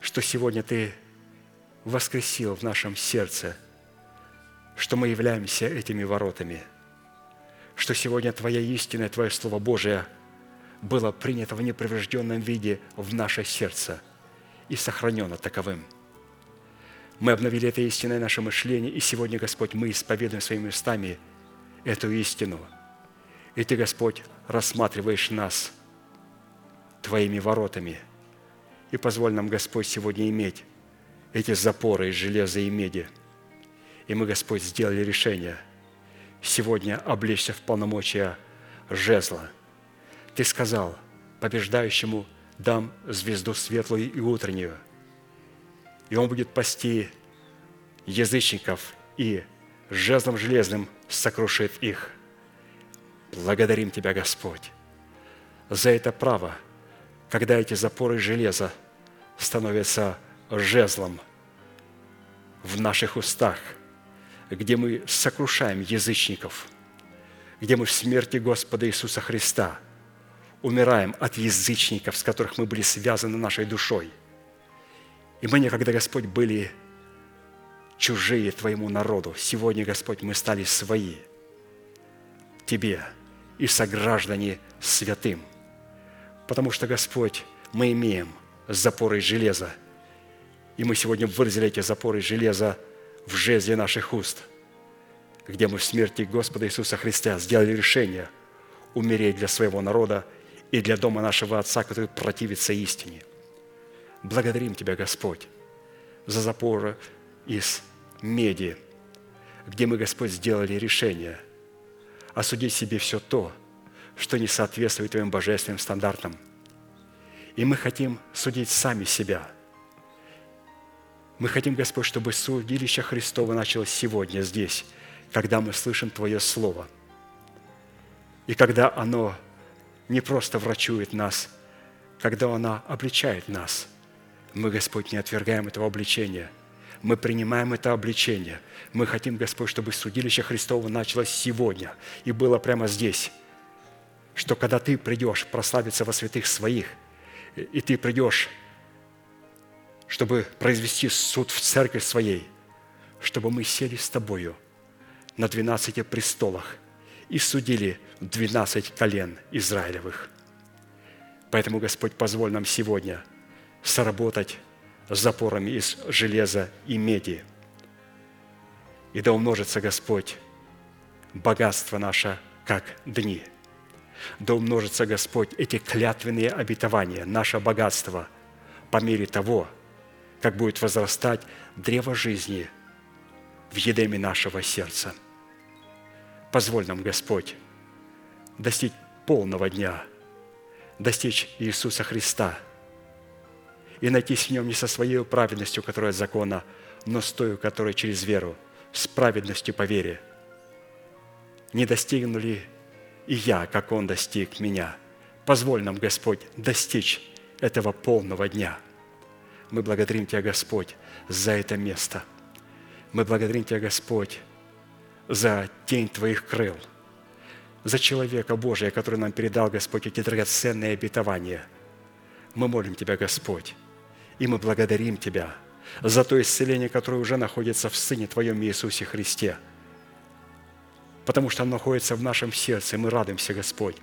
что сегодня Ты воскресил в нашем сердце – что мы являемся этими воротами, что сегодня Твоя истина, Твое Слово Божие было принято в непровожденном виде в наше сердце и сохранено таковым. Мы обновили это истинное наше мышление, и сегодня, Господь, мы исповедуем своими устами эту истину. И Ты, Господь, рассматриваешь нас Твоими воротами. И позволь нам, Господь, сегодня иметь эти запоры из железа и меди – и мы, Господь, сделали решение сегодня облечься в полномочия жезла. Ты сказал, побеждающему дам звезду светлую и утреннюю, и он будет пасти язычников и жезлом железным сокрушит их. Благодарим Тебя, Господь, за это право, когда эти запоры железа становятся жезлом в наших устах – где мы сокрушаем язычников, где мы в смерти Господа Иисуса Христа умираем от язычников, с которых мы были связаны нашей душой. И мы некогда, Господь, были чужие Твоему народу. Сегодня, Господь, мы стали свои Тебе и сограждане святым. Потому что, Господь, мы имеем запоры железа. И мы сегодня выразили эти запоры железа в жезле наших уст, где мы в смерти Господа Иисуса Христа сделали решение умереть для своего народа и для дома нашего Отца, который противится истине. Благодарим Тебя, Господь, за запоры из меди, где мы, Господь, сделали решение осудить себе все то, что не соответствует Твоим божественным стандартам. И мы хотим судить сами себя – мы хотим, Господь, чтобы судилище Христово началось сегодня здесь, когда мы слышим Твое Слово. И когда оно не просто врачует нас, когда оно обличает нас, мы, Господь, не отвергаем этого обличения. Мы принимаем это обличение. Мы хотим, Господь, чтобы судилище Христово началось сегодня и было прямо здесь. Что когда Ты придешь прославиться во святых Своих, и Ты придешь чтобы произвести суд в церкви своей, чтобы мы сели с Тобою на двенадцати престолах и судили двенадцать колен Израилевых. Поэтому, Господь, позволь нам сегодня соработать с запорами из железа и меди. И да умножится, Господь, богатство наше, как дни. Да умножится, Господь, эти клятвенные обетования, наше богатство по мере того, как будет возрастать древо жизни в едеме нашего сердца. Позволь нам, Господь, достичь полного дня, достичь Иисуса Христа и найтись в Нем не со своей праведностью, которая от закона, но с той, которая через веру, с праведностью по вере. Не достигну ли и я, как Он достиг меня? Позволь нам, Господь, достичь этого полного дня – мы благодарим Тебя, Господь, за это место. Мы благодарим Тебя, Господь, за тень Твоих крыл, за человека Божия, который нам передал, Господь, эти драгоценные обетования. Мы молим Тебя, Господь, и мы благодарим Тебя за то исцеление, которое уже находится в Сыне Твоем Иисусе Христе, потому что оно находится в нашем сердце, и мы радуемся, Господь,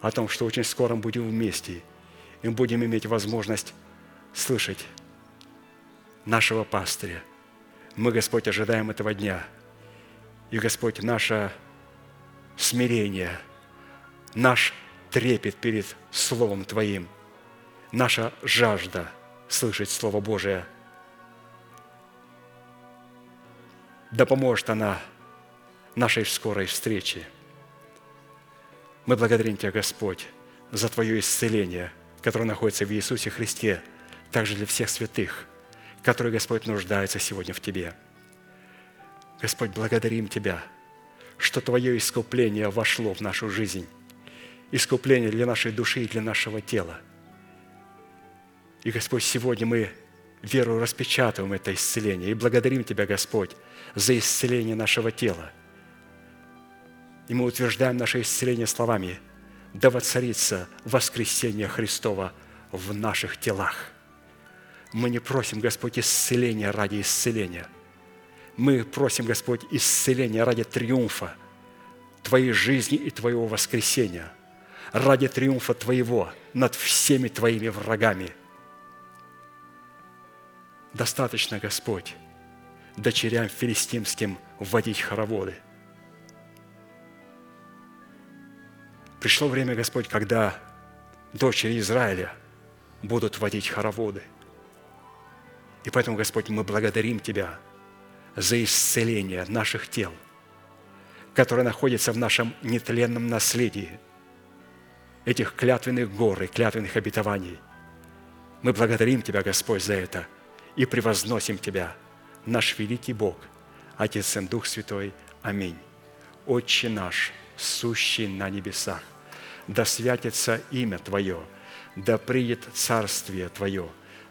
о том, что очень скоро мы будем вместе, и будем иметь возможность слышать нашего пастыря. Мы, Господь, ожидаем этого дня. И, Господь, наше смирение, наш трепет перед Словом Твоим, наша жажда слышать Слово Божие, да поможет она нашей скорой встрече. Мы благодарим Тебя, Господь, за Твое исцеление, которое находится в Иисусе Христе, также для всех святых, которые, Господь, нуждаются сегодня в Тебе. Господь, благодарим Тебя, что Твое искупление вошло в нашу жизнь, искупление для нашей души и для нашего тела. И, Господь, сегодня мы веру распечатываем это исцеление и благодарим Тебя, Господь, за исцеление нашего тела. И мы утверждаем наше исцеление словами – да воцарится воскресение Христова в наших телах. Мы не просим, Господь, исцеления ради исцеления. Мы просим, Господь, исцеления ради триумфа Твоей жизни и Твоего воскресения, ради триумфа Твоего над всеми Твоими врагами. Достаточно, Господь, дочерям филистимским вводить хороводы – Пришло время, Господь, когда дочери Израиля будут водить хороводы. И поэтому, Господь, мы благодарим Тебя за исцеление наших тел, которое находится в нашем нетленном наследии, этих клятвенных гор и клятвенных обетований. Мы благодарим Тебя, Господь, за это и превозносим Тебя, наш великий Бог, Отец и Дух Святой. Аминь. Отче наш, сущий на небесах, да святится имя Твое, да приедет царствие Твое,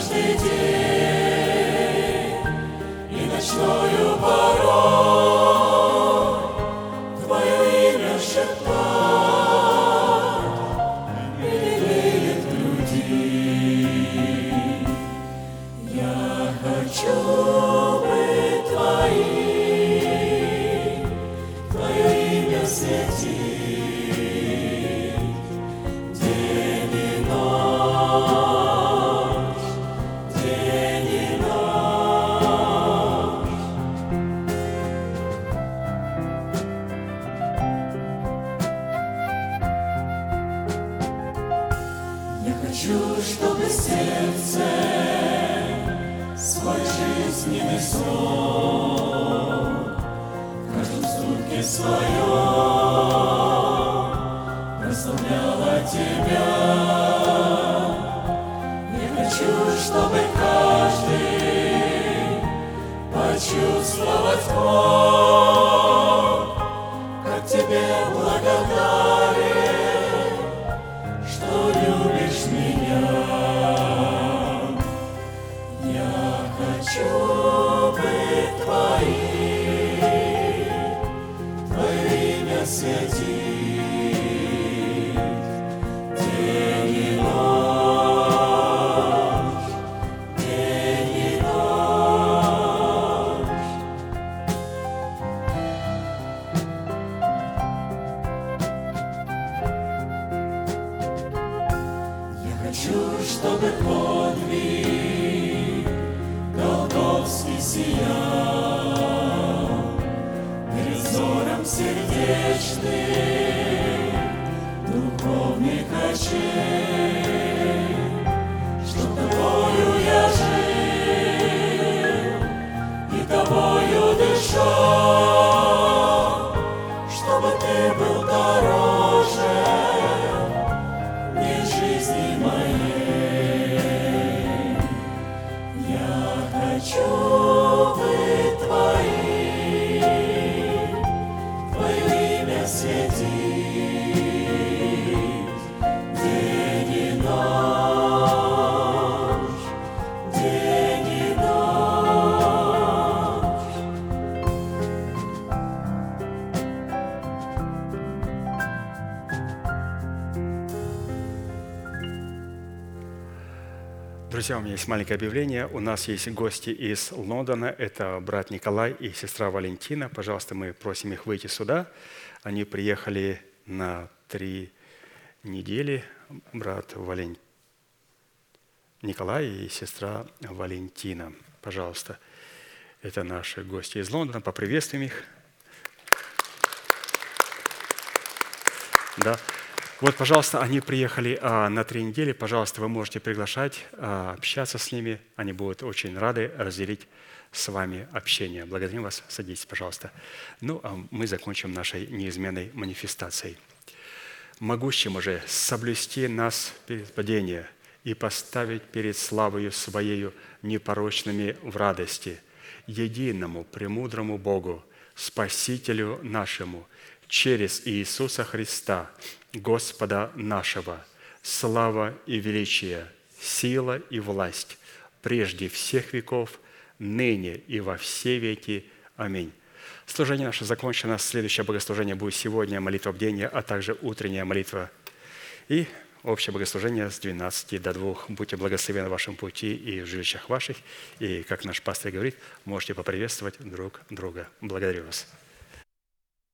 каждый день и ночную порой Твое имя шептать прилелеет груди. Я хочу Друзья, у меня есть маленькое объявление. У нас есть гости из Лондона. Это брат Николай и сестра Валентина. Пожалуйста, мы просим их выйти сюда. Они приехали на три недели. Брат Вален... Николай и сестра Валентина. Пожалуйста. Это наши гости из Лондона. Поприветствуем их. Да. Вот, пожалуйста, они приехали а, на три недели. Пожалуйста, вы можете приглашать, а, общаться с ними. Они будут очень рады разделить с вами общение. Благодарим вас. Садитесь, пожалуйста. Ну, а мы закончим нашей неизменной манифестацией. Могущему же соблюсти нас перед падением и поставить перед славою Своею непорочными в радости, единому, премудрому Богу, Спасителю нашему, через Иисуса Христа, Господа нашего, слава и величие, сила и власть прежде всех веков, ныне и во все веки. Аминь. Служение наше закончено. Следующее богослужение будет сегодня, молитва бдения, а также утренняя молитва. И общее богослужение с 12 до 2. Будьте благословены в вашем пути и в жилищах ваших. И, как наш пастор говорит, можете поприветствовать друг друга. Благодарю вас.